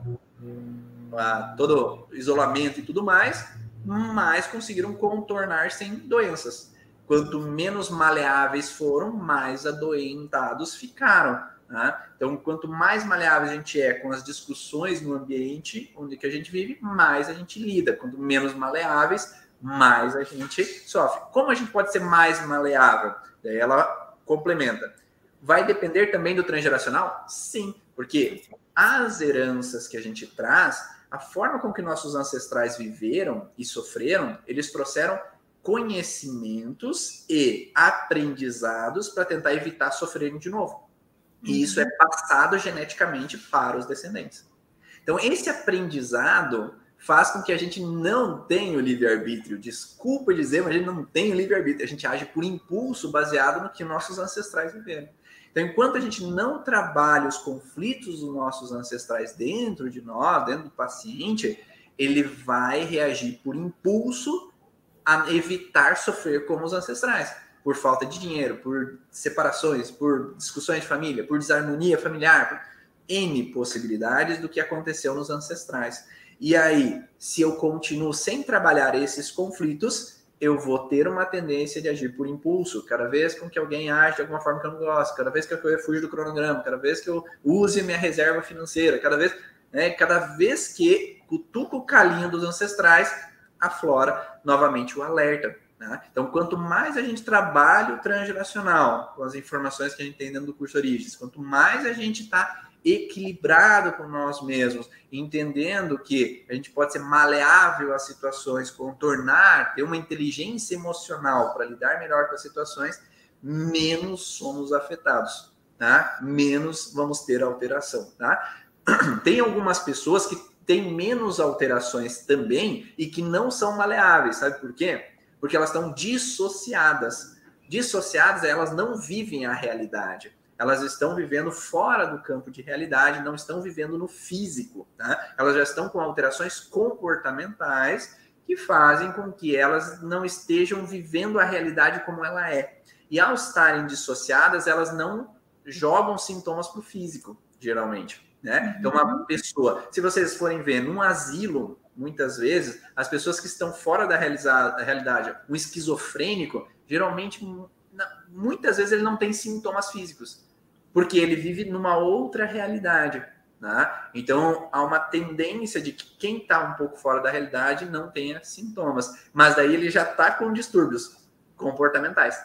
ah, todo isolamento e tudo mais, mais conseguiram contornar sem doenças. Quanto menos maleáveis foram, mais adoentados ficaram. Né? Então, quanto mais maleável a gente é com as discussões no ambiente onde que a gente vive, mais a gente lida. Quanto menos maleáveis, mais a gente sofre. Como a gente pode ser mais maleável? Daí ela complementa. Vai depender também do transgeracional? Sim, porque as heranças que a gente traz, a forma com que nossos ancestrais viveram e sofreram, eles trouxeram conhecimentos e aprendizados para tentar evitar sofrerem de novo. E isso é passado geneticamente para os descendentes. Então, esse aprendizado faz com que a gente não tenha o livre-arbítrio. Desculpa dizer, mas a gente não tem o livre-arbítrio. A gente age por impulso baseado no que nossos ancestrais viveram. Então, enquanto a gente não trabalha os conflitos dos nossos ancestrais dentro de nós, dentro do paciente, ele vai reagir por impulso a evitar sofrer como os ancestrais, por falta de dinheiro, por separações, por discussões de família, por desarmonia familiar, por N possibilidades do que aconteceu nos ancestrais. E aí, se eu continuo sem trabalhar esses conflitos, eu vou ter uma tendência de agir por impulso. Cada vez com que alguém age de alguma forma que eu não gosto, cada vez que eu fugir do cronograma, cada vez que eu use minha reserva financeira, cada vez, né, cada vez que cutuco o calinho dos ancestrais, aflora novamente o alerta. Né? Então, quanto mais a gente trabalha o transgeracional, com as informações que a gente tem dentro do curso Origens, quanto mais a gente está equilibrado com nós mesmos, entendendo que a gente pode ser maleável às situações, contornar, ter uma inteligência emocional para lidar melhor com as situações, menos somos afetados, tá? Menos vamos ter alteração, tá? Tem algumas pessoas que têm menos alterações também e que não são maleáveis, sabe por quê? Porque elas estão dissociadas. Dissociadas, elas não vivem a realidade elas estão vivendo fora do campo de realidade, não estão vivendo no físico. Tá? Elas já estão com alterações comportamentais que fazem com que elas não estejam vivendo a realidade como ela é. E ao estarem dissociadas, elas não jogam sintomas para o físico, geralmente. Né? Então, uma uhum. pessoa, se vocês forem ver num asilo, muitas vezes, as pessoas que estão fora da, da realidade, um esquizofrênico, geralmente, muitas vezes ele não tem sintomas físicos porque ele vive numa outra realidade. Né? Então, há uma tendência de que quem está um pouco fora da realidade não tenha sintomas, mas daí ele já está com distúrbios comportamentais.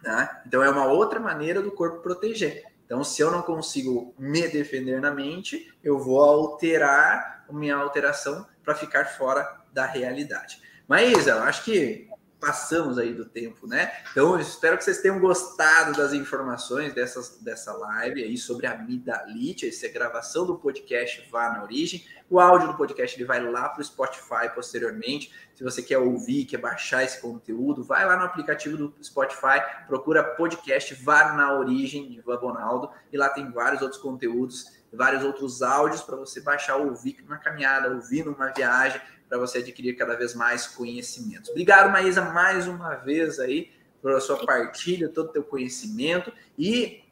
Né? Então, é uma outra maneira do corpo proteger. Então, se eu não consigo me defender na mente, eu vou alterar minha alteração para ficar fora da realidade. Mas, eu acho que passamos aí do tempo, né? Então, espero que vocês tenham gostado das informações dessas, dessa live aí sobre a amidalite, essa é gravação do podcast Vá na Origem. O áudio do podcast ele vai lá para o Spotify posteriormente. Se você quer ouvir, quer baixar esse conteúdo, vai lá no aplicativo do Spotify, procura podcast Vá na Origem de Ivan Bonaldo e lá tem vários outros conteúdos, vários outros áudios para você baixar, ouvir na caminhada, ouvir numa viagem para você adquirir cada vez mais conhecimentos. Obrigado, Maísa, mais uma vez aí pela sua partilha, todo o teu conhecimento e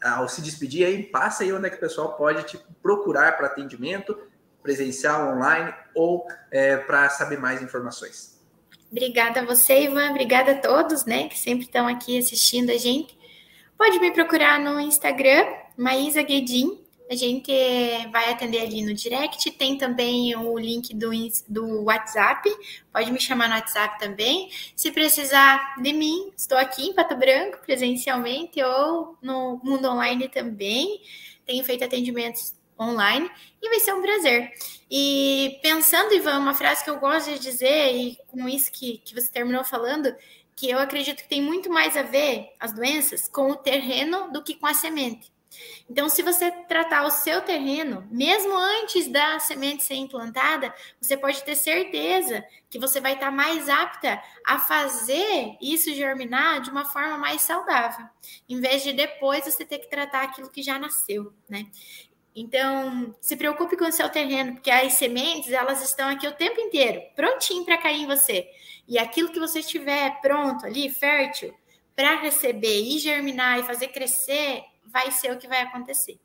ao se despedir aí, passa aí onde é que o pessoal pode te procurar para atendimento presencial, online ou é, para saber mais informações. Obrigada a você, Ivan. Obrigada a todos, né, que sempre estão aqui assistindo a gente. Pode me procurar no Instagram, Maísa Guedin, a gente vai atender ali no direct. Tem também o link do, do WhatsApp. Pode me chamar no WhatsApp também. Se precisar de mim, estou aqui em Pato Branco presencialmente ou no mundo online também. Tenho feito atendimentos online e vai ser um prazer. E pensando, Ivan, uma frase que eu gosto de dizer, e com isso que, que você terminou falando, que eu acredito que tem muito mais a ver as doenças com o terreno do que com a semente. Então, se você tratar o seu terreno, mesmo antes da semente ser implantada, você pode ter certeza que você vai estar mais apta a fazer isso germinar de uma forma mais saudável, em vez de depois você ter que tratar aquilo que já nasceu, né? Então, se preocupe com o seu terreno, porque as sementes, elas estão aqui o tempo inteiro, prontinho para cair em você. E aquilo que você estiver pronto ali, fértil, para receber e germinar e fazer crescer, vai ser o que vai acontecer.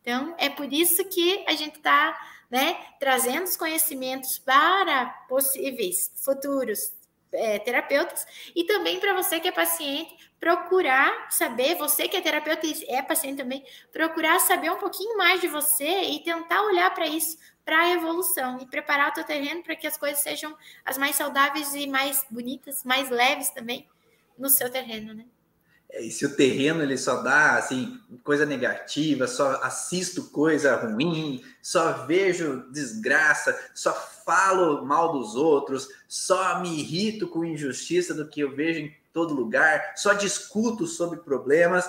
Então, é por isso que a gente está né, trazendo os conhecimentos para possíveis futuros é, terapeutas e também para você que é paciente procurar saber, você que é terapeuta e é paciente também, procurar saber um pouquinho mais de você e tentar olhar para isso, para a evolução e preparar o teu terreno para que as coisas sejam as mais saudáveis e mais bonitas, mais leves também no seu terreno, né? É, se o terreno ele só dá assim coisa negativa, só assisto coisa ruim, só vejo desgraça, só falo mal dos outros, só me irrito com injustiça do que eu vejo em todo lugar, só discuto sobre problemas,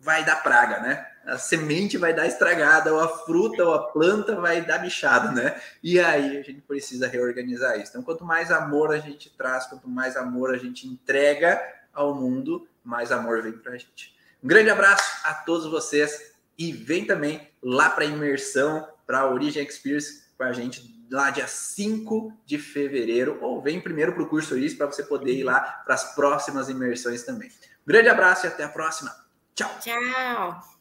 vai dar praga, né? A semente vai dar estragada, ou a fruta ou a planta vai dar bichado, né? E aí a gente precisa reorganizar isso. Então, quanto mais amor a gente traz, quanto mais amor a gente entrega ao mundo, mais amor vem para a gente. Um grande abraço a todos vocês e vem também lá para a imersão, para a Origem Experience com a gente lá dia 5 de fevereiro, ou vem primeiro para o curso isso para você poder ir lá para as próximas imersões também. Um grande abraço e até a próxima. Tchau. Tchau.